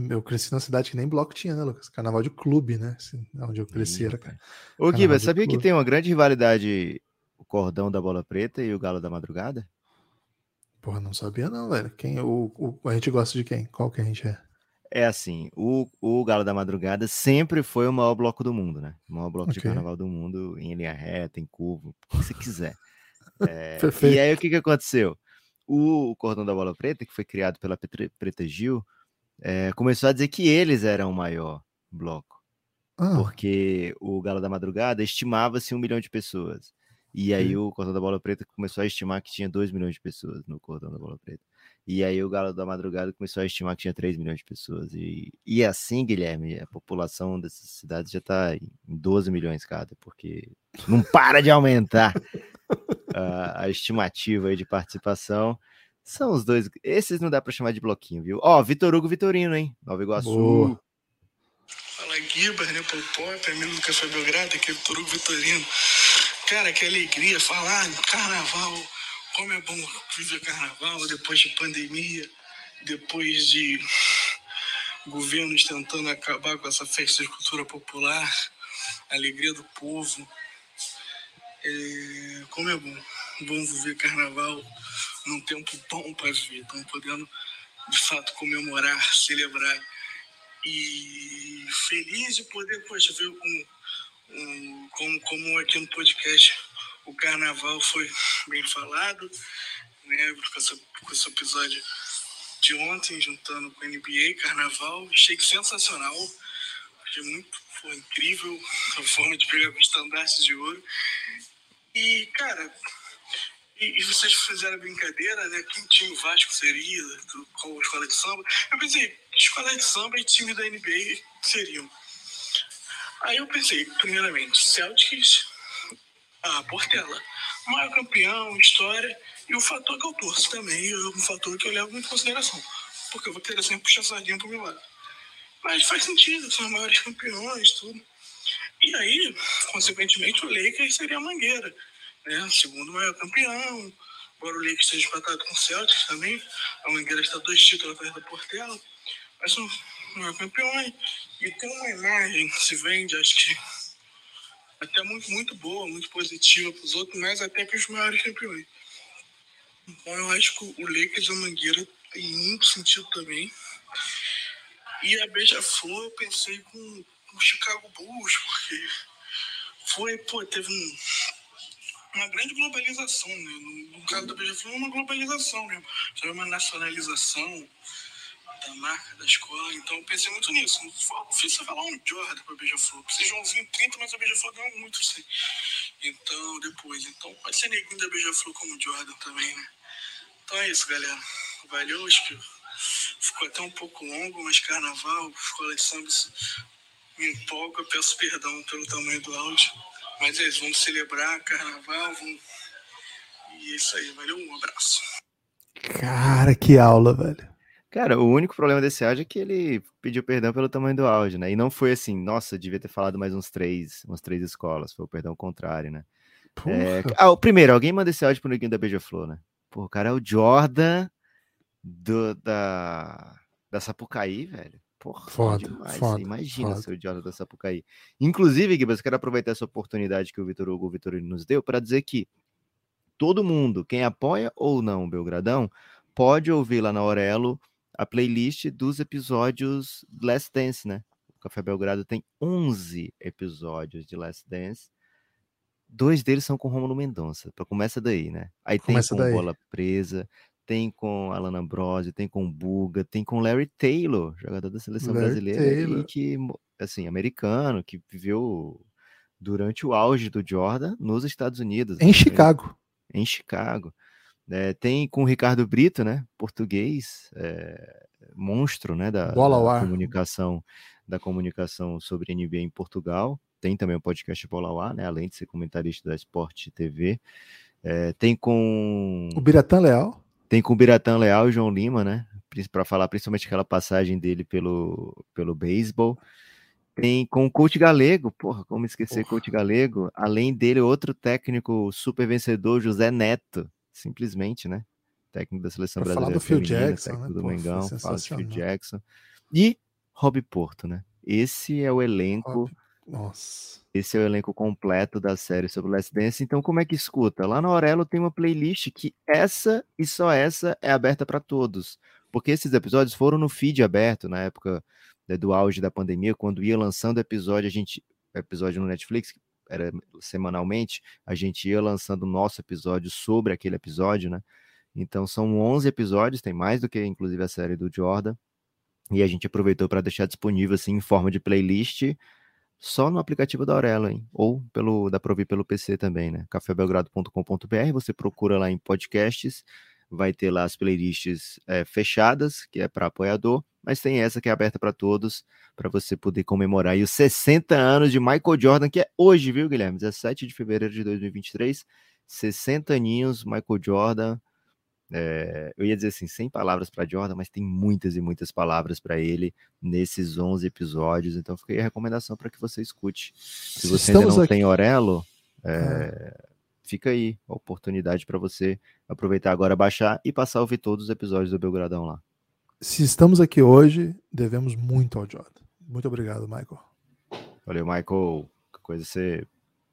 eu cresci na cidade que nem bloco tinha, né, Lucas? Carnaval de clube, né? Assim, onde eu cresci era. rapaz. Ô, de sabia que clube. tem uma grande rivalidade o cordão da bola preta e o galo da madrugada? Porra, não sabia, não, velho. Quem, o, o- a gente gosta de quem? Qual que a gente é? É assim, o, o Galo da Madrugada sempre foi o maior bloco do mundo, né? O maior bloco de Ok. carnaval do mundo, em linha reta, em curva, o que você quiser. É, e aí, o que, que aconteceu? O Cordão da Bola Preta, que foi criado pela Preta Gil, é, começou a dizer que eles eram o maior bloco, Ah, porque o Galo da Madrugada estimava-se um milhão de pessoas. E aí o Cordão da Bola Preta começou a estimar que tinha 2 milhões de pessoas no Cordão da Bola Preta. E aí o Galo da Madrugada começou a estimar que tinha 3 milhões de pessoas. E, e assim, Guilherme, a população dessas cidades já está em 12 milhões cada, porque não para de aumentar a, a estimativa aí de participação. São os dois. Esses não dá para chamar de bloquinho, viu? Ó, Vitor Hugo Vitorino, hein? Nova Iguaçu. Boa. Fala Guiba, né, Popó, amigo do Café Belgrado, aqui é Vitor Hugo Vitorino. Cara, que alegria falar carnaval, como é bom viver carnaval depois de pandemia, depois de governos tentando acabar com essa festa de cultura popular, alegria do povo. É, como é bom, bom viver carnaval num tempo bom para viver, estamos podendo de fato comemorar, celebrar e feliz de poder poxa, ver um, um, como, como aqui no podcast o carnaval foi bem falado, né, com, essa, com esse episódio de ontem, juntando com NBA, carnaval, achei que sensacional, achei muito foi incrível a forma de pegar com estandartes de ouro. E, cara, e, e vocês fizeram a brincadeira, né? Quem time Vasco seria, qual escola de samba? Eu pensei, escola de samba e time da NBA seriam. Aí eu pensei, primeiramente, Celtics, a Portela, maior campeão, história, e o fator que eu torço também, é um fator que eu levo muito em consideração, porque eu vou querer sempre puxar sardinha pro meu lado. Mas faz sentido, são os maiores campeões, tudo. E aí, consequentemente, o Lakers seria a Mangueira, né? Segundo maior campeão. Agora o Lakers esteja empatado com o Celtics também. A Mangueira está dois títulos atrás da Portela. Mas são maior campeões. E tem uma imagem que se vende, acho que até muito, muito boa, muito positiva para os outros, mas até para os maiores campeões. Então eu acho que o Lakers e a Mangueira tem muito sentido também. E a Beija-Flor eu pensei com com o Chicago Bulls, porque foi, pô, teve um, uma grande globalização, né? No, no caso da Beija-Flor, uma globalização mesmo. É uma nacionalização da marca, da escola. Então eu pensei muito nisso. Foi difícil falar um Jordan para Beija-Flor. Precisa de Joãozinho 30, mas a Beija-Flor ganhou muito sim. Então, depois. Então pode ser neguinho da Beija-Flor como Jordan também, né? Então é isso, galera. Valeu, que ficou até um pouco longo, mas carnaval, escola de samba, me empolga. Peço perdão pelo tamanho do áudio. Mas é isso, vamos celebrar carnaval, vamos... E é isso aí, valeu, um abraço. Cara, que aula, velho. Cara, o único problema desse áudio é que ele pediu perdão pelo tamanho do áudio, né? E não foi assim, nossa, devia ter falado mais uns três, umas três escolas. Foi o perdão contrário, né? É... Ah, o primeiro, alguém manda esse áudio pro neguinho da Beija-Flor, né? Pô, o cara é o Jordan do, da, da Sapucaí, velho. Porra, Foda, demais. foda, imagina foda. ser o Jordan da Sapucaí. Inclusive, Gibas, eu quero aproveitar essa oportunidade que o Vitor Hugo Vitorino nos deu para dizer que todo mundo, quem apoia ou não o Belgradão, pode ouvir lá na Aurelo a playlist dos episódios Last Dance, né? O Café Belgrado tem 11 episódios de Last Dance. Dois deles são com Romulo Mendonça. Começa daí, né? Aí tem Começa com daí. Bola Presa, tem com Alan Ambrose, tem com Buga, tem com Larry Taylor, jogador da seleção Larry brasileira Taylor. e que, assim, americano, que viveu durante o auge do Jordan nos Estados Unidos. Em né? Chicago. em Chicago. É, tem com o Ricardo Brito, né? Português, é, monstro, né? Da, da comunicação, da comunicação sobre NBA em Portugal. Tem também o podcast Bola ao ar, né? Além de ser comentarista da Sport TV. É, tem com O Biratã Leal. Tem com o Biratã Leal e João Lima, né? Para falar principalmente aquela passagem dele pelo, pelo beisebol. Tem com o coach Galego, porra, como esquecer coach Galego? Além dele, outro técnico super vencedor, José Neto, simplesmente, né? Técnico da seleção Pra falar brasileira do Phil feminina, Jackson, técnico né? do Pô, Mengão, fala do Phil. Jackson. E Rob Porto, né? Esse é o elenco Nossa. esse é o elenco completo da série sobre Last Dance. Então, como é que escuta? Lá na Aurelo tem uma playlist que essa e só essa é aberta para todos. Porque esses episódios foram no feed aberto na época né, do auge da pandemia, quando ia lançando episódio, a gente episódio no Netflix, era semanalmente, a gente ia lançando o nosso episódio sobre aquele episódio, né? Então são 11 episódios, tem mais do que inclusive a série do Jordan. E a gente aproveitou para deixar disponível assim em forma de playlist só no aplicativo da Aurelo, hein? Ou pelo dá para ouvir pelo PC também, né? cafébelgrado.com.br, você procura lá em podcasts, vai ter lá as playlists é, fechadas, que é para apoiador, mas tem essa que é aberta para todos, para você poder comemorar aí os 60 anos de Michael Jordan, que é hoje, viu, Guilherme? 17 de fevereiro de 2023, 60 aninhos, Michael Jordan. É, eu ia dizer assim, sem palavras para Jordan, mas tem muitas e muitas palavras para ele nesses 11 episódios. Então, fica aí a recomendação para que você escute. Se você ainda Estamos não aqui- tem Orelo, é, fica aí a oportunidade para você aproveitar agora, baixar e passar a ouvir todos os episódios do Belgradão lá. Se estamos aqui hoje, devemos muito ao Jordan. Muito obrigado, Michael. Valeu, Michael. Qualquer coisa você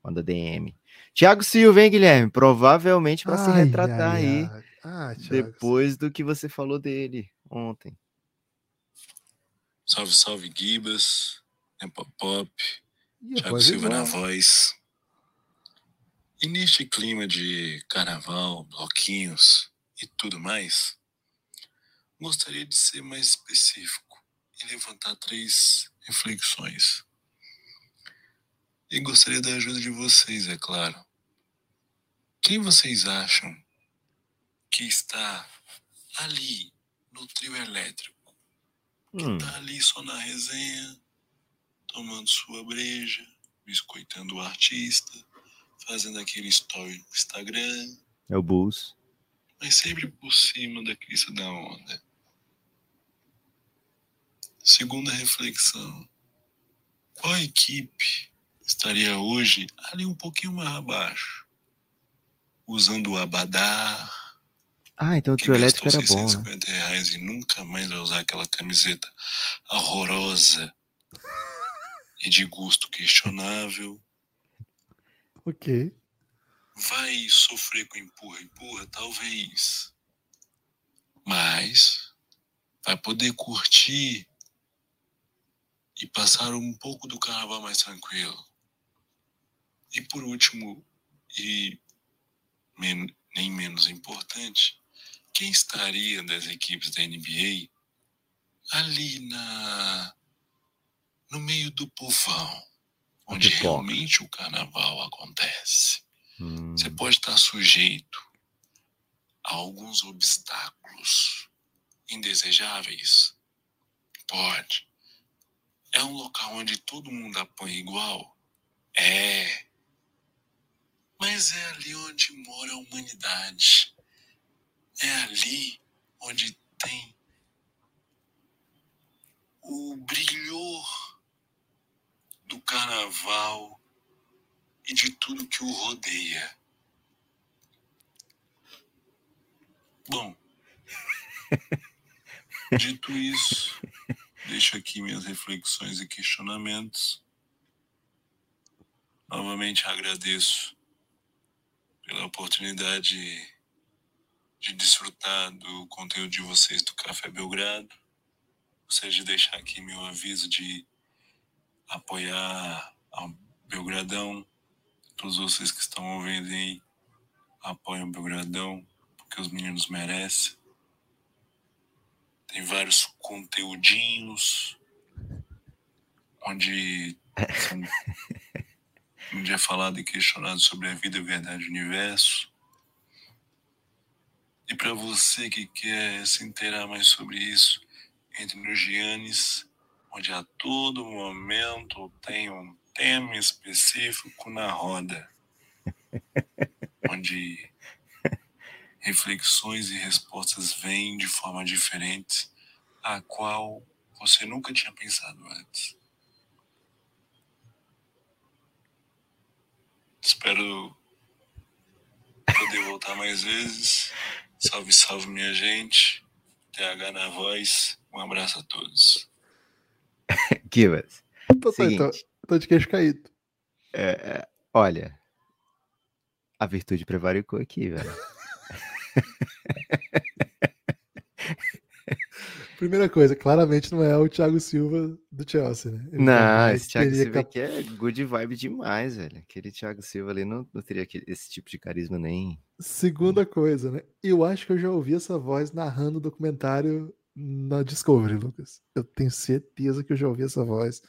manda DM. Tiago Silva, hein, Guilherme? Provavelmente para se retratar ai, aí ai. Ah, Thiago. depois do que você falou dele ontem. Salve, salve, Gibas, Nepopop, Ih, Thiago voz Silva na voz. E neste clima de carnaval, bloquinhos e tudo mais, gostaria de ser mais específico e levantar três reflexões. E gostaria da ajuda de vocês, é claro. Quem vocês acham que está ali no trio elétrico? Que Hum. tá ali só na resenha, tomando sua breja, biscoitando o artista, fazendo aquele story no Instagram, É o Bulls. mas sempre por cima da crista da onda. Segunda reflexão. Qual equipe estaria hoje ali um pouquinho mais abaixo? Usando o abadá, Ah, então o que trio elétrico era bom, né? 650 reais e nunca mais vai usar aquela camiseta horrorosa e de gosto questionável. Ok. Vai sofrer com empurra, empurra, talvez. Mas vai poder curtir e passar um pouco do carnaval mais tranquilo. E por último, e men- nem menos importante, quem estaria das equipes da NBA ali na no meio do povão, onde pipoca. realmente o carnaval acontece. Hum, Você pode estar sujeito a alguns obstáculos indesejáveis? Pode. É um local onde todo mundo apanha igual? É. Mas é ali onde mora a humanidade. É ali onde tem o brilhor do carnaval e de tudo que o rodeia. Bom, dito isso, deixo aqui minhas reflexões e questionamentos. Novamente agradeço pela oportunidade de desfrutar do conteúdo de vocês do Café Belgrado. Ou seja, deixar aqui meu aviso de apoiar a Belgradão. Todos vocês que estão ouvindo aí, apoiem o Belgradão, porque os meninos merecem. Tem vários conteúdinhos onde, onde é falado e questionado sobre a vida, a verdade e o universo. E para você que quer se inteirar mais sobre isso, entre no Giannis, onde a todo momento tem um tema específico na roda, onde reflexões e respostas vêm de forma diferente, a qual você nunca tinha pensado antes. Espero poder voltar mais vezes. Salve, salve, minha gente. TH na voz. Um abraço a todos. Gibas, Tô, tô, tô de queixo caído. é, é, olha, a virtude prevaricou aqui, velho. Primeira coisa, claramente não é o Thiago Silva do Chelsea, né? Ele Não, jamais esse Thiago Silva cap- aqui é good vibe demais, velho. Aquele Thiago Silva ali não, não teria aquele- esse tipo de carisma nem. Segunda coisa, né? Eu acho que eu já ouvi essa voz narrando o documentário na Discovery, Lucas. Eu tenho certeza que eu já ouvi essa voz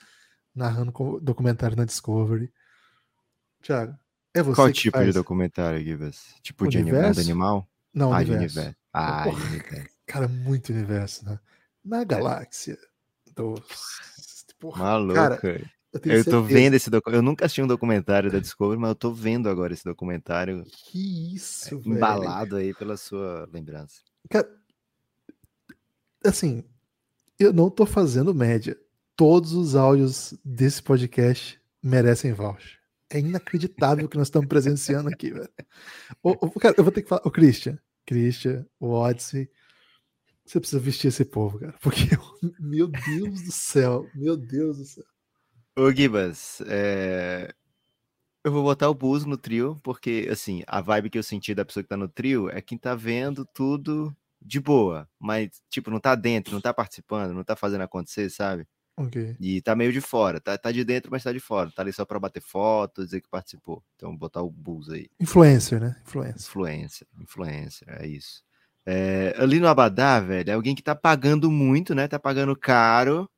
narrando o documentário na Discovery. Thiago, é você Qual tipo faz? de documentário, Gibas? Tipo de Universo? animal? Não, ah, de universo. universo. Ah, Porra, universo. Cara, muito universo, né? Na galáxia dos... Porra, Maluco. Cara, eu tenho eu tô certeza. vendo esse documentário. Eu nunca assisti um documentário da Discovery, mas eu tô vendo agora esse documentário Que isso, velho. embalado aí pela sua lembrança. Cara, assim, eu não tô fazendo média. Todos os áudios desse podcast merecem voucher. É inacreditável o que nós estamos presenciando aqui, velho. Ô, ô, cara, eu vou ter que falar. O Christian, Christian, o Odyssey, você precisa vestir esse povo, cara. Porque, meu Deus do céu, meu Deus do céu. Ô, Gibas, é, eu vou botar o Bus no trio, porque, assim, a vibe que eu senti da pessoa que tá no trio é quem tá vendo tudo de boa, mas, tipo, não tá dentro, não tá participando, não tá fazendo acontecer, sabe? Ok. E tá meio de fora, tá, tá de dentro, mas tá de fora, tá ali só pra bater foto, dizer que participou. Então, botar o Bus aí. Influencer, né? Influencer. Influência, influência, é isso. É, ali no Abadá, velho, é alguém que tá pagando muito, né? Tá pagando caro.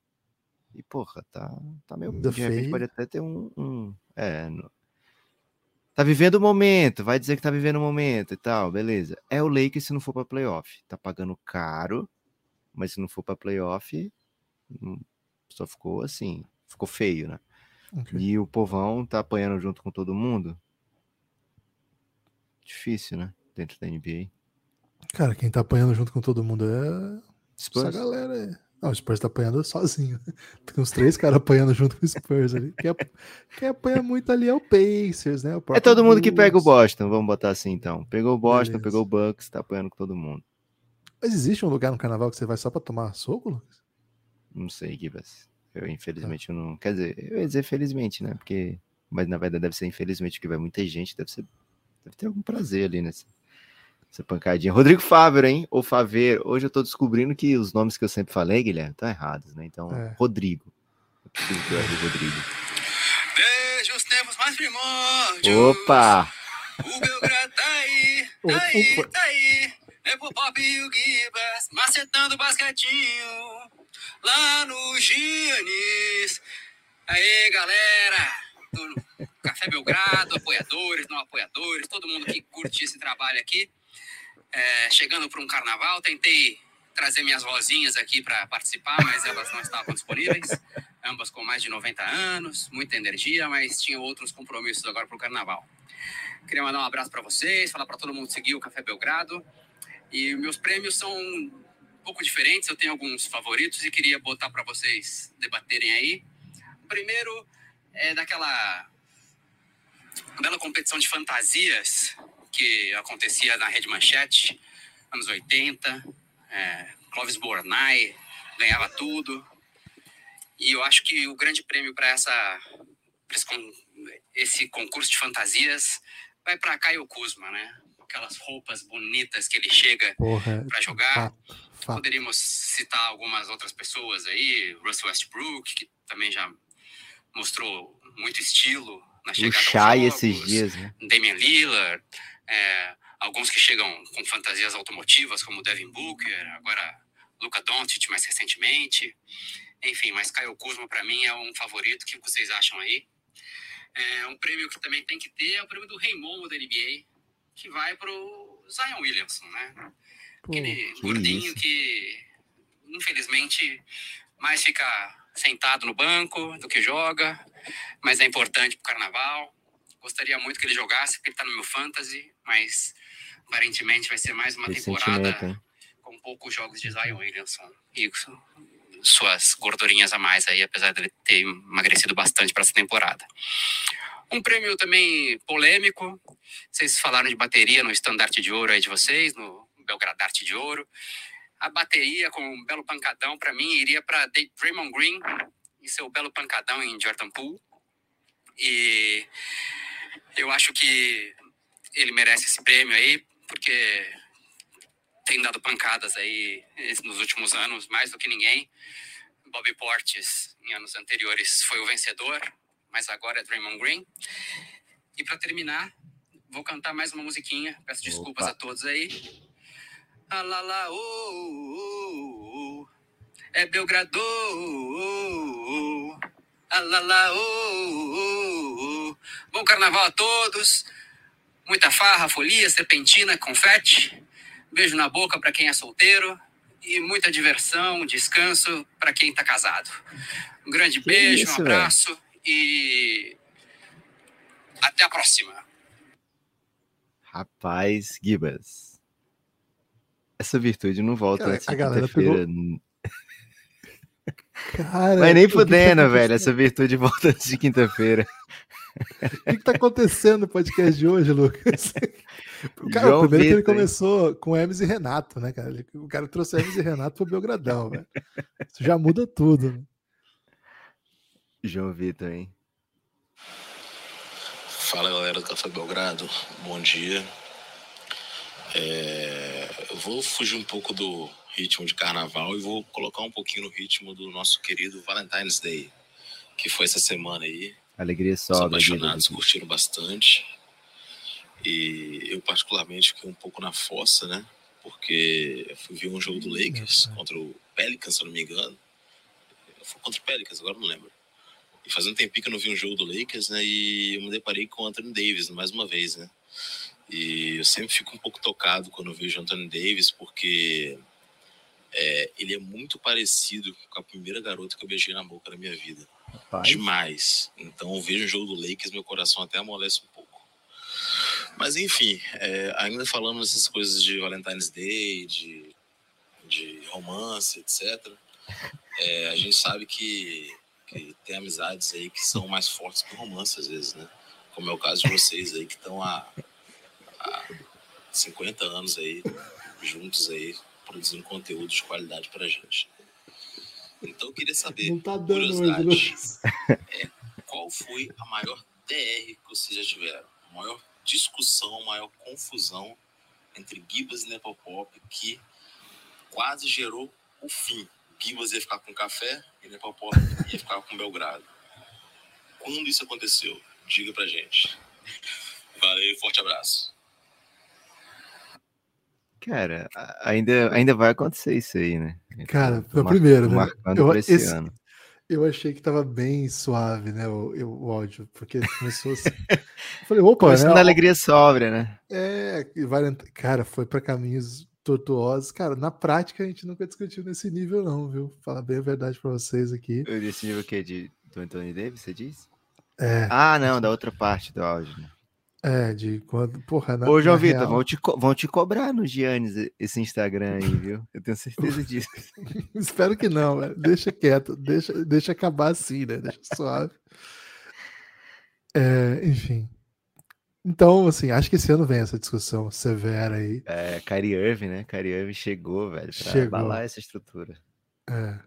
E, porra, tá, tá meio. Ainda De repente feio. pode até ter um. um- é. no- Tá vivendo o momento, vai dizer que tá vivendo o momento e tal, beleza. É o Lakers se não for pra playoff. Tá pagando caro, mas se não for pra playoff, hum, só ficou assim. Ficou feio, né? Ok. E o povão tá apanhando junto com todo mundo. Difícil, né? Dentro da NBA. Cara, quem tá apanhando junto com todo mundo é essa Spurs? galera aí. Não, o Spurs tá apanhando sozinho. Tem uns três caras apanhando junto com o Spurs ali. Quem, ap- quem apanha muito ali é o Pacers, né? O É todo mundo que pega o Bulls. Boston, vamos botar assim então. Pegou o Boston, Beleza. pegou o Bucks, tá apanhando com todo mundo. Mas existe um lugar no carnaval que você vai só pra tomar soco, Lucas? Não sei, Gibas. Eu, infelizmente, eu não. Quer dizer, eu ia dizer felizmente, né? Porque. Mas na verdade deve ser infelizmente, porque vai muita gente, deve ser. Deve ter algum prazer ali nessa, nessa pancadinha. Rodrigo Fávero, hein? Ou Faver. Hoje eu tô descobrindo que os nomes que eu sempre falei, Guilherme, estão errados, né? Então, É. Rodrigo. Rodrigo. Desde os tempos mais primórdios. Opa! O Belgrado tá aí. Aí, tá aí, é pro Pop e o Gibas, macetando basquetinho, lá no Giannis. Aí, galera, Café Belgrado, apoiadores, não apoiadores, todo mundo que curte esse trabalho aqui. É, chegando para um carnaval, tentei trazer minhas vozinhas aqui para participar, mas elas não estavam disponíveis. Ambas com mais de 90 anos, muita energia, mas tinham outros compromissos agora para o carnaval. Queria mandar um abraço para vocês, falar para todo mundo seguir o Café Belgrado. E meus prêmios são um pouco diferentes, eu tenho alguns favoritos e queria botar para vocês debaterem aí. O primeiro é daquela bela competição de fantasias que acontecia na Rede Manchete, anos 80. É, Clóvis Bornai ganhava tudo. E eu acho que o grande prêmio para essa pra esse, con- esse concurso de fantasias vai para Caio Kuzma, né? Aquelas roupas bonitas que ele chega para jogar. Fato, fato. Poderíamos citar algumas outras pessoas aí, Russell Westbrook, que também já mostrou muito estilo na O chegada Shai jogos. esses dias, né? Damian Lillard, é, alguns que chegam com fantasias automotivas, como Devin Booker, agora Luka Doncic mais recentemente. Enfim, mas Caio Kuzma para mim é um favorito. O que vocês acham aí? É, um prêmio que também tem que ter é o prêmio do Momo da NBA, que vai pro Zion Williamson, né? Aquele que gordinho isso. que, infelizmente, mais fica sentado no banco do que joga, mas é importante pro carnaval. Gostaria muito que ele jogasse, porque ele tá no meu fantasy, mas aparentemente vai ser mais uma Esse temporada sentimento, hein? com poucos jogos de Zion Williamson e su- suas gordurinhas a mais aí, apesar dele ter emagrecido bastante para essa temporada. Um prêmio também polêmico. Vocês falaram de bateria no estandarte de ouro aí de vocês, no Belgradarte de ouro. A bateria com um belo pancadão, para mim, iria para Draymond Green e seu belo pancadão em Jordan Poole. E eu acho que ele merece esse prêmio aí, porque tem dado pancadas aí nos últimos anos, mais do que ninguém. Bobby Portis, em anos anteriores, foi o vencedor, mas agora é Draymond Green. E para terminar, vou cantar mais uma musiquinha. Peço desculpas Opa. a todos aí. Ah, lá, lá, oh, oh, oh, é Belgrado. Ah, lá, lá, oh, oh, oh. Bom carnaval a todos. Muita farra, folia, serpentina, confete. Beijo na boca para quem é solteiro. E muita diversão, descanso para quem tá casado. Um grande Que beijo, isso, um abraço e até a próxima. Rapaz, Gibas. Essa virtude não volta Cara, nessa a galera quinta-feira. Cara, Mas nem fudendo, velho. Essa virtude volta antes de quinta-feira. O que, que tá acontecendo no podcast de hoje, Lucas? O cara, João primeiro que ele Vitor, hein? começou com Hermes e Renato, né, cara? O cara trouxe Hermes e Renato pro Belgradão, velho. Isso já muda tudo. né? João Vitor, hein? Fala galera do Café Belgrado, bom dia. É, eu vou fugir um pouco do ritmo de carnaval e vou colocar um pouquinho no ritmo do nosso querido Valentine's Day, que foi essa semana aí. Alegria Os sobra. apaixonados curtiram bastante. E eu, particularmente, fiquei um pouco na fossa, né? Porque eu fui ver um jogo do Lakers contra o Pelicans, se eu não me engano. Foi contra o Pelicans, agora não lembro. E faz um tempinho que eu não vi um jogo do Lakers, né? E eu me deparei com o Anthony Davis mais uma vez, né? E eu sempre fico um pouco tocado quando eu vejo o Anthony Davis, porque é, ele é muito parecido com a primeira garota que eu beijei na boca da minha vida. Rapaz. Demais. Então eu vejo o jogo do Lakers, meu coração até amolece um pouco. Mas enfim, é, ainda falando dessas coisas de Valentine's Day, de, de romance, etc. é, a gente sabe que, que tem amizades aí que são mais fortes que romance às vezes, né? Como é o caso de vocês aí que estão há, há 50 anos aí juntos aí produzindo conteúdo de qualidade pra gente. Então eu queria saber, Não tá dando curiosidade, Lucas. é, qual foi a maior DR que vocês já tiveram? A maior discussão, a maior confusão entre Gibas e Nepopop que quase gerou o fim. Gibas ia ficar com café e Nepopop ia ficar com Belgrado. Quando isso aconteceu? Diga pra gente. Valeu, forte abraço. Cara, ainda, ainda vai acontecer isso aí, né? Cara, Tô foi o mar- primeiro, tô né? marcando Eu- esse, esse- ano. Eu achei que tava bem suave, né, o, o- o áudio, porque começou assim. Eu falei, opa, Começando né? da alegria sóbria, né? É, vai, cara, foi pra caminhos tortuosos. Cara, na prática a gente nunca discutiu nesse nível, não, viu? Falar bem a verdade pra vocês aqui. Eu disse nível o quê? De, do Anthony Davis, você disse? É, Ah, não, da outra parte do áudio. Né? É, de quando. Porra, na, Ô, João na Vitor, real- vão te, vão te cobrar no Giannis esse Instagram aí, viu? Eu tenho certeza disso. Espero que não, velho. Deixa quieto, deixa, deixa acabar assim, né? Deixa suave. É, enfim. Então, assim, acho que esse ano vem essa discussão severa aí. É, Kyrie Irving, né? Kyrie Irving chegou, velho, pra Chegou. abalar essa estrutura. É.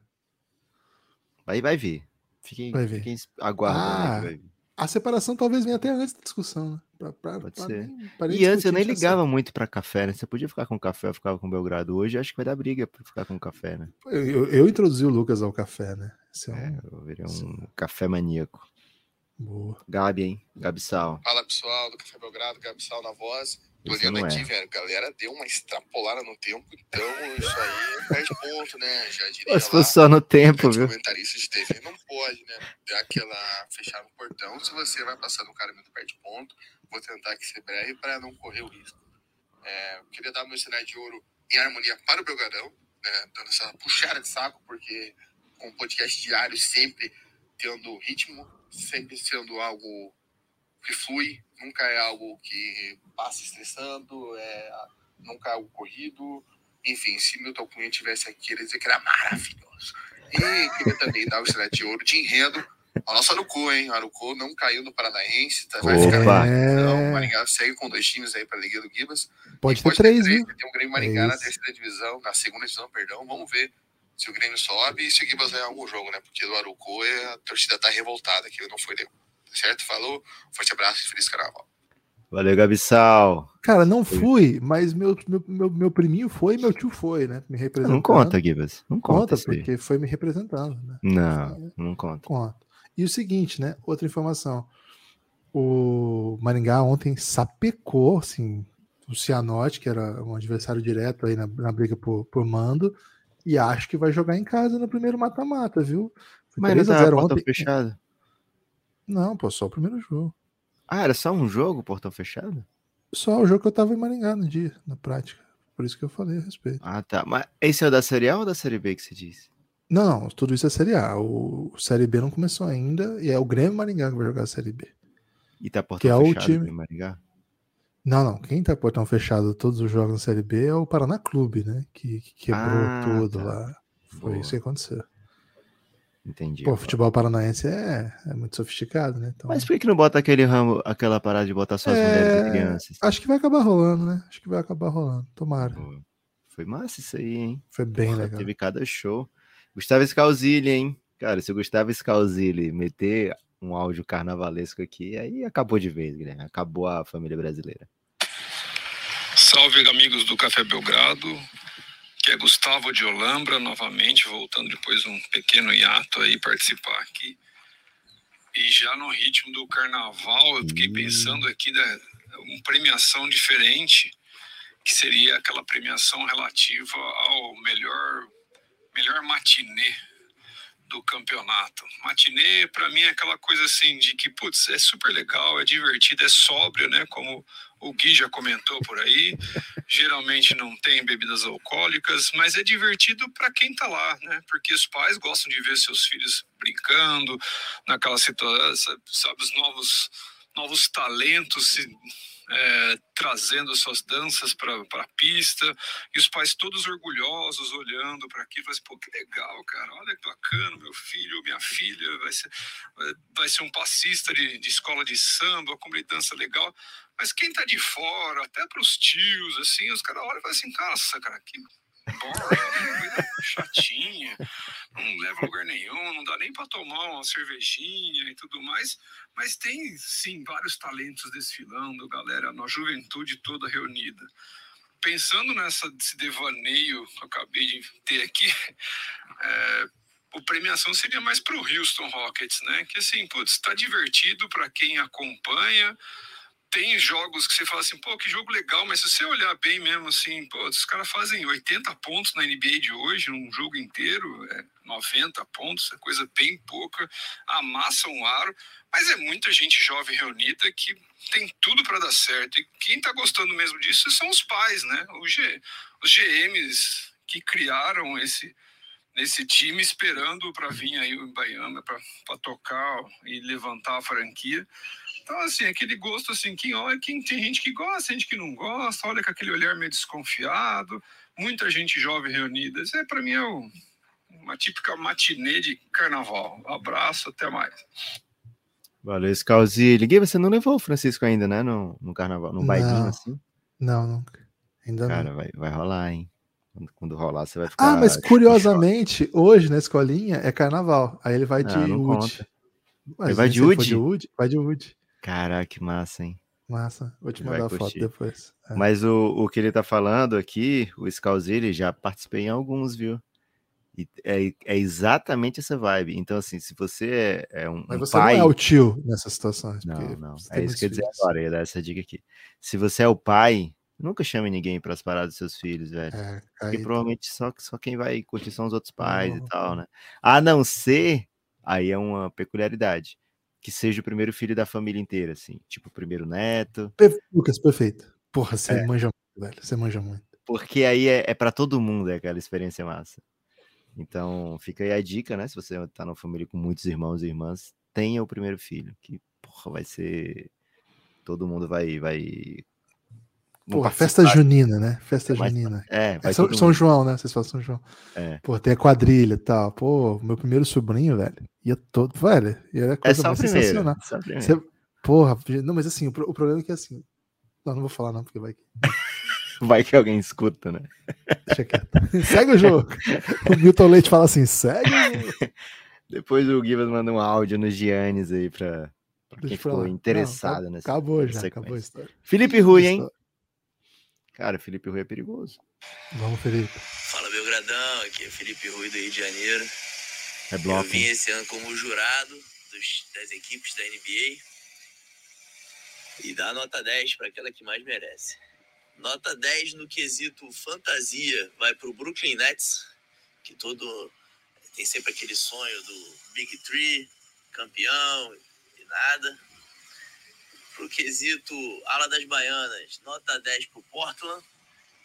Aí vai vir. Fiquem, Vai vir. fiquem aguardando Ah, vai vir. A separação talvez venha até antes da discussão, né? Pra, pra, Pode pra ser. nem- pra nem E antes eu nem ligava muito pra café, né? Você podia ficar com café, eu ficava com Belgrado. Hoje eu acho que vai dar briga pra ficar com café, né? Eu, eu- eu introduzi o Lucas ao café, né? Esse é um... É, eu virei um café maníaco. Boa. Gabi, hein? Gabi Sal. Fala pessoal do Café Belgrado, Gabi Sal na voz. Olhando aqui, é. velho. A galera deu uma extrapolada no tempo, então isso aí perde ponto, né? Já diria Se fosse só no tempo, viu? comentaristas de TV não pode, né? Dar aquela fechar no portão. Se você vai passar no caramento perde ponto, vou tentar que ser breve para não correr o risco. É, queria dar meu sinal de ouro em harmonia para o Belgadão, né? Dando essa puxada de saco, porque com o podcast diário sempre tendo ritmo, sempre sendo algo que flui, nunca é algo que passa estressando, é, nunca é algo corrido. Enfim, se Milton Cunha tivesse aqui, ele ia dizer que era maravilhoso. E queria também dar o estrela de ouro de enredo ao nosso Arucô, hein? O Arucô não caiu no Paranaense, tá? vai ficar na divisão. O Maringá segue com dois times aí para a Liga do Gibas. Pode ter três, viu? Tem um Grêmio Maringá É na terceira divisão, na segunda divisão, perdão. Vamos ver se o Grêmio sobe e se o Gibas ganhar algum jogo, né? Porque do Arucô é- a torcida tá revoltada, que ele não foi nenhum. Certo? Falou? Forte abraço e feliz carnaval. Valeu, Gabi Sal. Cara, não fui, mas meu, meu, meu, meu priminho foi e meu tio foi, né? Me representando. Não conta, Gibas. Não conta, Conta, porque foi me representando, né? Não, não conta. Conta. E o seguinte, né? Outra informação. O Maringá ontem sapecou, assim, o Cianorte, que era um adversário direto aí na, na briga por, por mando, e acho que vai jogar em casa no primeiro mata-mata, viu? Foi Mas não 3 a tava 0 portão ontem. fechado. Não, pô, só o primeiro jogo. Ah, era só um jogo, portão fechado? Só o jogo que eu tava em Maringá no dia, na prática. Por isso que eu falei a respeito. Ah, tá. Mas esse é o da Série A ou da Série B que você disse? Não, não, tudo isso é Série A. O, o Série B não começou ainda, e é o Grêmio Maringá que vai jogar a Série B. E tá portão Que é o fechado time- em Maringá? Não, não. Quem tá portão fechado todos os jogos na Série B é o Paraná Clube, né? Que, que quebrou Ah, tudo tá. lá. Foi Boa. isso que aconteceu. Entendi. Pô, futebol paranaense é, é muito sofisticado, né? Então, Mas por que não bota aquele ramo, aquela parada de botar só as mulheres É, e crianças? acho que vai acabar rolando, né? Acho que vai acabar rolando. Tomara. Foi massa isso aí, hein? Foi bem Porra, legal. Teve cada show. Gustavo Scalzilli, hein? Cara, se o Gustavo Scalzilli meter um áudio carnavalesco aqui, aí acabou de vez, Guilherme. Acabou a família brasileira. Salve amigos do Café Belgrado, que é Gustavo de Olambra, novamente, voltando depois de um pequeno hiato aí participar aqui. E já no ritmo do carnaval, eu fiquei pensando aqui da uma premiação diferente, que seria aquela premiação relativa ao melhor melhor matinê do campeonato. Matinê, para mim, é aquela coisa assim de que, putz, é super legal, é divertido, é sóbrio, né? Como o Gui já comentou por aí. Geralmente não tem bebidas alcoólicas, mas é divertido para quem tá lá, né? Porque os pais gostam de ver seus filhos brincando naquela situação, sabe, os novos novos talentos se é, trazendo suas danças para a pista e os pais todos orgulhosos olhando para aquilo, assim, pô, que legal, cara, olha que bacana, meu filho, minha filha vai ser, vai ser um passista de, de escola de samba, como ele dança legal, mas quem tá de fora, até para os tios, assim, os caras olham e falam assim, nossa, cara, que boring, né? chatinha, não leva a lugar nenhum, não dá nem para tomar uma cervejinha e tudo mais, mas tem sim vários talentos desfilando, galera, na juventude toda reunida. Pensando nessa desse devaneio que eu acabei de ter aqui, é, o premiação seria mais para o Houston Rockets, né? Que assim, putz, tá divertido para quem acompanha, tem jogos que você fala assim, pô, que jogo legal, mas se você olhar bem mesmo assim, pô, os caras fazem 80 pontos na NBA de hoje, um jogo inteiro, é 90 pontos, é coisa bem pouca, amassam um aro, mas é muita gente jovem reunida que tem tudo para dar certo. E quem tá gostando mesmo disso são os pais, né? Os, G, os GMs que criaram esse nesse time esperando para vir aí o Baiana para tocar e levantar a franquia. Então, assim, aquele gosto, assim, quem olha, quem tem gente que gosta, gente que não gosta, olha com aquele olhar meio desconfiado, muita gente jovem reunida. Isso é, para mim, é uma típica matinê de carnaval. Abraço, até mais. Valeu, Scalzi. Liguei, você não levou o Francisco ainda, né? No, no carnaval, no bailinho, assim? Não, nunca. Ainda Cara, não. vai, vai rolar, hein? Quando, quando rolar, você vai ficar. Ah, mas curiosamente, hoje na escolinha é carnaval. Aí ele vai de Ah, não Wood. Mas Ele vai de Wood? de Wood? Vai de Wood. Caraca, que massa, hein? Massa. Vou te mandar a foto depois. É. Mas o, o que ele tá falando aqui, o Scalzilli, já participei em alguns, viu? E é, é exatamente essa vibe. Então, assim, se você é, é um, Mas um você pai. não é o tio nessas situações. Não, não. É isso que eu ia dizer agora, eu ia dar essa dica aqui. Se você é o pai, nunca chame ninguém para as paradas dos seus filhos, velho. É, Porque provavelmente só, só quem vai curtir são os outros pais Uhum. e tal, né? A não ser, aí é uma peculiaridade, que seja o primeiro filho da família inteira, assim. Tipo, o primeiro neto. Per- Lucas, perfeito. Porra, você É. manja muito, velho. Você manja muito. Porque aí é, é para todo mundo é aquela experiência massa. Então, fica aí a dica, né? Se você tá numa família com muitos irmãos e irmãs, tenha o primeiro filho, que porra, vai ser todo mundo vai vai Porra, festa participar. junina, né? Festa É junina. É, vai São, São. João, né? Vocês falam São João. É. Pô, tem a quadrilha e tal. Pô, meu primeiro sobrinho, velho, ia todo. Velho, era coisa só o mais primeiro, sensacional. só. Você- Porra, não, mas assim, o, o problema é que assim. Não, não vou falar, não, porque vai. Vai que alguém escuta, né? Deixa quieto. Segue o jogo. O Milton Leite fala assim: segue. Depois o Gibas manda um áudio no Giannis aí pra, pra quem ficou interessado Não, nessa. Acabou já, sequência. acabou a história. Felipe Rui, hein? Cara, Felipe Rui é perigoso. Vamos, Felipe. Fala Belgradão, aqui é Felipe Rui do Rio de Janeiro. É Eu bloco. vim esse ano como jurado dos- das equipes da NBA e dá nota 10 para aquela que mais merece. Nota 10 no quesito fantasia vai para o Brooklyn Nets, que todo tem sempre aquele sonho do Big Three, campeão e nada. Pro quesito ala das baianas, nota 10 pro Portland,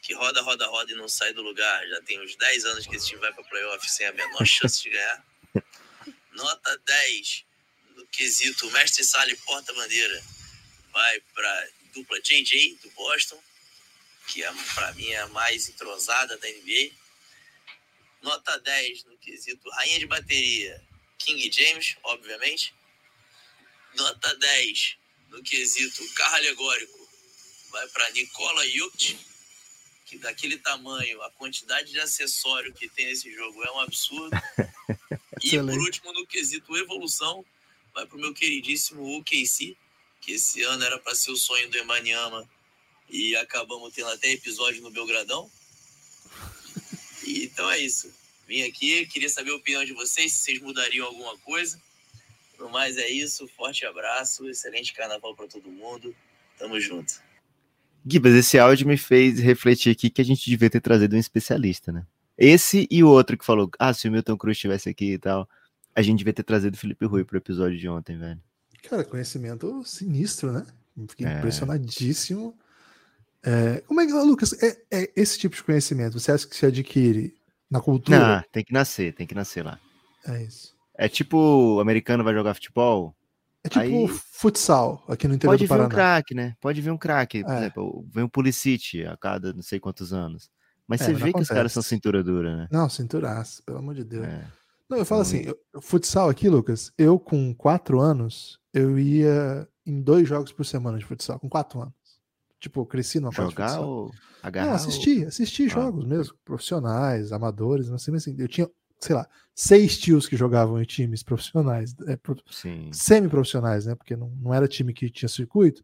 que roda, roda, roda e não sai do lugar. Já tem uns 10 anos que esse time vai para playoff sem a menor chance de ganhar. Nota 10 no quesito mestre Sala e porta-bandeira vai para dupla JJ do Boston, que é, para mim é a mais entrosada da NBA. Nota 10 no quesito rainha de bateria, King James, obviamente. Nota 10 no quesito carro alegórico vai para Nicola Jokic, que daquele tamanho, a quantidade de acessório que tem nesse jogo é um absurdo. e por último, no quesito evolução, vai para o meu queridíssimo OKC, que esse ano era para ser o sonho do Emaniama e acabamos tendo até episódio no Belgradão. E, então é isso. Vim aqui, queria saber a opinião de vocês, se vocês mudariam alguma coisa. No mais é isso, forte abraço, excelente carnaval para todo mundo. Tamo junto. Gibas, esse áudio me fez refletir aqui que a gente devia ter trazido um especialista, né? Esse e o outro que falou, ah, se o Milton Cruz estivesse aqui e tal, a gente devia ter trazido o Felipe Rui pro episódio de ontem, velho. Cara, conhecimento sinistro, né? Fiquei É. impressionadíssimo. É, como é que, Lucas, é, é esse tipo de conhecimento, você acha que se adquire na cultura? Não, tem que nascer, tem que nascer lá. É isso. É tipo o americano vai jogar futebol. É tipo aí futsal aqui no interior pode do vir um Paraná. craque, né? Pode vir um craque. Por É. exemplo, vem um Pulisic a cada não sei quantos anos. Mas É, você vê que os caras são acontece. cintura dura, né? Não, cinturaço, pelo amor de Deus. É. Não, eu falo assim, eu- futsal aqui, Lucas, eu com quatro anos, eu ia em dois jogos por semana de futsal, com quatro anos. Tipo, eu cresci numa quadra de Jogar futsal. ou agarrar? Não, ou- assisti, assisti Ah, jogos mesmo, profissionais, amadores, não sei, mas assim, eu tinha, sei lá, seis tios que jogavam em times profissionais, é, semi-profissionais, né? Porque não, não era time que tinha circuito,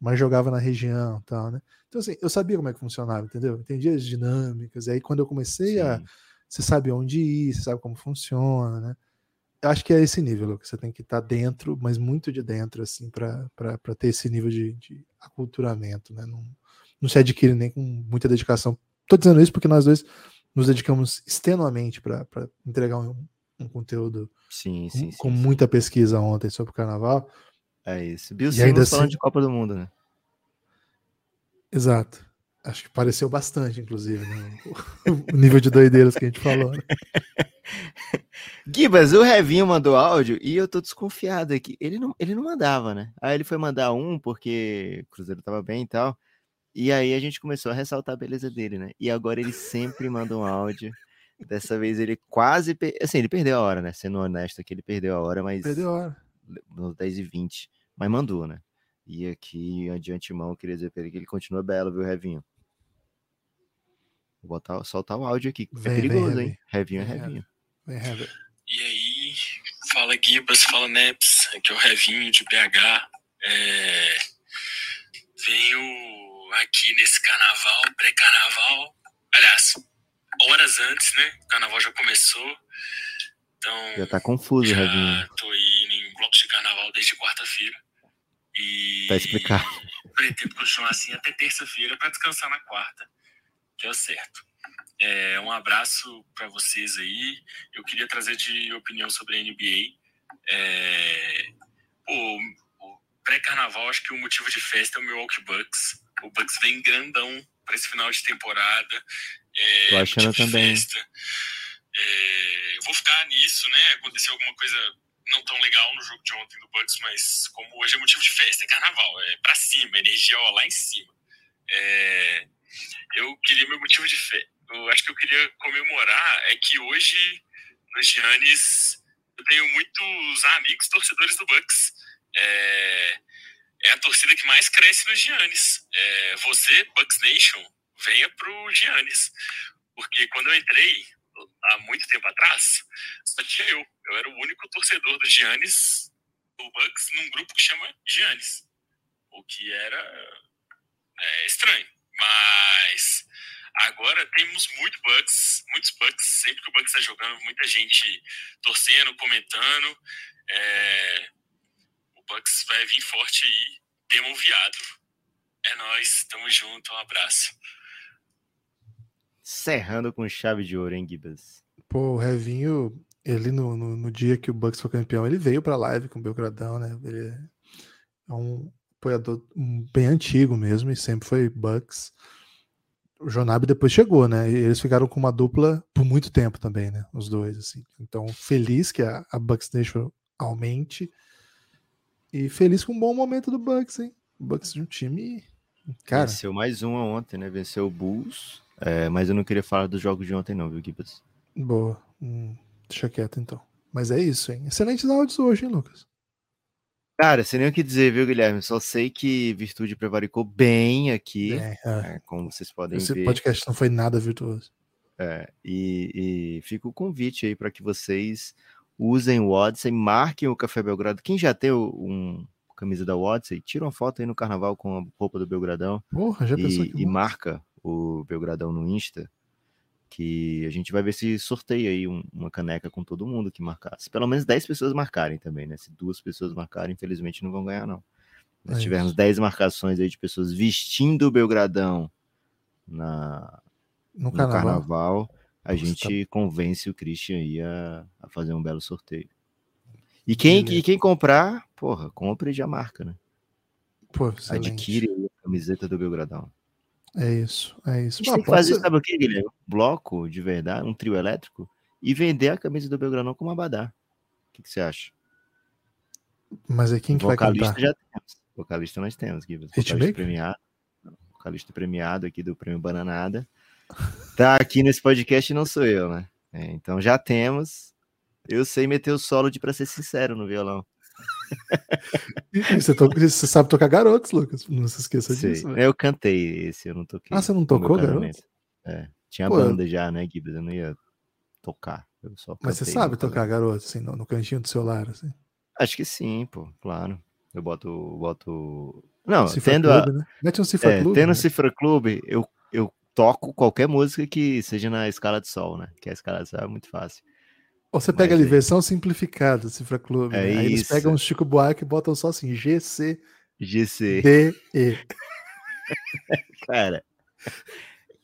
mas jogava na região e tal, né? Então, assim, eu sabia como é que funcionava, entendeu? Entendia as dinâmicas, e aí quando eu comecei a. Sim. Você sabe onde ir, você sabe como funciona, né? eu acho que é esse nível, Lucas. Você tem que estar dentro, mas muito de dentro, assim, para ter esse nível de, de aculturamento, né? Não, não se adquire nem com muita dedicação. Tô dizendo isso porque nós dois nos dedicamos extenuamente para entregar um, um conteúdo sim, com, sim, com sim. muita pesquisa ontem sobre o carnaval. É isso. Bill E ainda falando assim- de Copa do Mundo, né? Exato. Acho que pareceu bastante, inclusive, né? o nível de doideiras que a gente falou. Né? Gibas, o Revinho mandou áudio e eu tô desconfiado aqui. Ele não, ele não mandava, né? Aí ele foi mandar um porque o Cruzeiro tava bem e tal. E aí a gente começou a ressaltar a beleza dele, né? E agora ele sempre manda um áudio. Dessa vez ele quase. per- Assim, ele perdeu a hora, né? Sendo honesto aqui, ele perdeu a hora, mas. Perdeu a hora. Nos 10 e 20. Mas mandou, né? E aqui, de antemão, eu queria dizer pra ele que ele continua belo, viu, Revinho? Vou botar, soltar o áudio aqui. Vem, é vem, perigoso, hein? Revinho. Revinho é Vem, Revinho. Vem, Hever. E aí, fala Gibas, fala Neps, aqui é o Revinho de BH. É, venho aqui nesse carnaval, pré-carnaval, aliás, horas antes, né? O carnaval já começou, então Já tá confuso, Revinho. já tô aí em blocos de carnaval desde quarta-feira. E Tá explicado. pretendo continuar assim até terça-feira para descansar na quarta, que é o certo. É, um abraço para vocês aí. Eu queria trazer de opinião sobre a NBA. É, pô, o pré-carnaval, acho que o motivo de festa é o Milwaukee Bucks. O Bucks vem grandão para esse final de temporada. É, Tô achando também. festa. É, eu vou ficar nisso, né? Aconteceu alguma coisa não tão legal no jogo de ontem do Bucks, mas como hoje é motivo de festa, é carnaval, é pra cima, energia ó, lá em cima. É, eu queria meu motivo de fé. Eu acho que eu queria comemorar é que hoje no Giannis eu tenho muitos amigos torcedores do Bucks. É, é a torcida que mais cresce no Giannis. É, você, Bucks Nation, venha pro Giannis. Porque quando eu entrei, há muito tempo atrás, só tinha eu. Eu era o único torcedor do Giannis, do Bucks, num grupo que chama Giannis. O que era é, estranho. Mas agora temos muito Bucks, muitos Bucks. Sempre que o Bucks está jogando, muita gente torcendo, comentando. É, Bucks vai vir forte aí. Temo viado. É nóis, tamo junto, um abraço. Cerrando com chave de ouro, hein, Gibas? Pô, o Revinho, ele no, no, no dia que o Bucks foi campeão, ele veio pra live com o Belgradão, né? Ele é um apoiador um, bem antigo mesmo e sempre foi Bucks. O Jonabi depois chegou, né? E eles ficaram com uma dupla por muito tempo também, né? Os dois, assim. Então, feliz que a, a Bucks Nation aumente e feliz com um bom momento do Bucks, hein? O Bucks de um time. Cara, Venceu mais uma ontem, né? Venceu o Bulls. É, mas eu não queria falar dos jogos de ontem, não, viu, Gibas? boa. Hum, deixa quieto então. Mas é isso, hein? Excelentes áudios hoje, hein, Lucas? Cara, sem nem o que dizer, viu, Guilherme? Só sei que Virtude prevaricou bem aqui, É, é. é, como vocês podem Esse ver. podcast não foi nada virtuoso. É, e, e fica o convite aí para que vocês usem o Odyssey, marquem o Café Belgrado. Quem já tem um camisa da Odyssey, tira uma foto aí no carnaval com a roupa do Belgradão Porra, já pensou e, que e marca o Belgradão no Insta, que a gente vai ver se sorteia aí um- uma caneca com todo mundo que marcar. Se pelo menos 10 pessoas marcarem também, né? Se duas pessoas marcarem, infelizmente não vão ganhar, não. Mas É se tivermos isso. 10 marcações aí de pessoas vestindo o Belgradão na, No no carnaval. carnaval, a Nossa, gente convence o Christian aí a, a fazer um belo sorteio. E quem, Beleza. e quem comprar, porra, compre e já marca, né? Pô. Adquire a camiseta do Belgradão. É isso, é isso. A gente Ah, tem que fazer, ser- sabe o que, Guilherme? Um bloco de verdade, um trio elétrico, e vender a camisa do Belgradão como abadá. O que, que você acha? Mas é quem que vai vocalista cantar? já temos. Vocalista nós temos. Hitmaker? Vocalista premiado. Vocalista premiado aqui do Prêmio Bananada. Tá aqui nesse podcast não sou eu, né? É, então já temos. Eu sei meter o solo de pra ser sincero no violão. Você, você sabe tocar garotos, Lucas? Não se esqueça Sei. disso. velho. Eu cantei esse, eu não toquei. Ah, você não tocou, casamento. É. Tinha Pô, banda já, né, Gibbs? Eu não ia tocar. Eu só Mas você sabe tocar garoto, assim, no, no cantinho do seu lar, assim. Acho que sim, pô, claro. Eu boto. boto... Não, Cifra tendo a. Né? Mete um Cifra é, Clube, tendo né? o Cifra Clube, eu toco qualquer música que seja na escala de sol, né? Que a escala de sol é muito fácil. Ou você pega Mas ali, é- versão simplificada, Cifra Clube. É né? Aí eles pegam o Chico Buarque e botam só assim, GC, GC. D, E. Cara,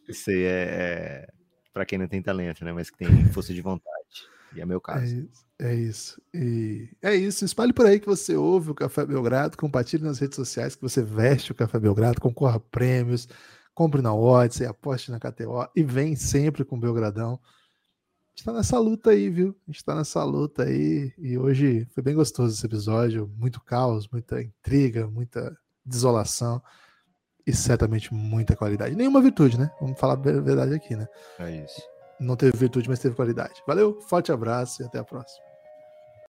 isso aí é, é para quem não tem talento, né? Mas que tem força de vontade. E é meu É caso. isso. É isso. E é isso. Espalhe por aí que você ouve o Café Belgrado, compartilhe nas redes sociais que você veste o Café Belgrado, concorra a prêmios, compre na Odyssey, aposte na KTO e vem sempre com o Belgradão. A gente tá nessa luta aí, viu? A gente tá nessa luta aí e hoje foi bem gostoso esse episódio. Muito caos, muita intriga, muita desolação e certamente muita qualidade. Nenhuma virtude, né? Vamos falar a verdade aqui, né? É isso. Não teve virtude, mas teve qualidade. Valeu, forte abraço e até a próxima.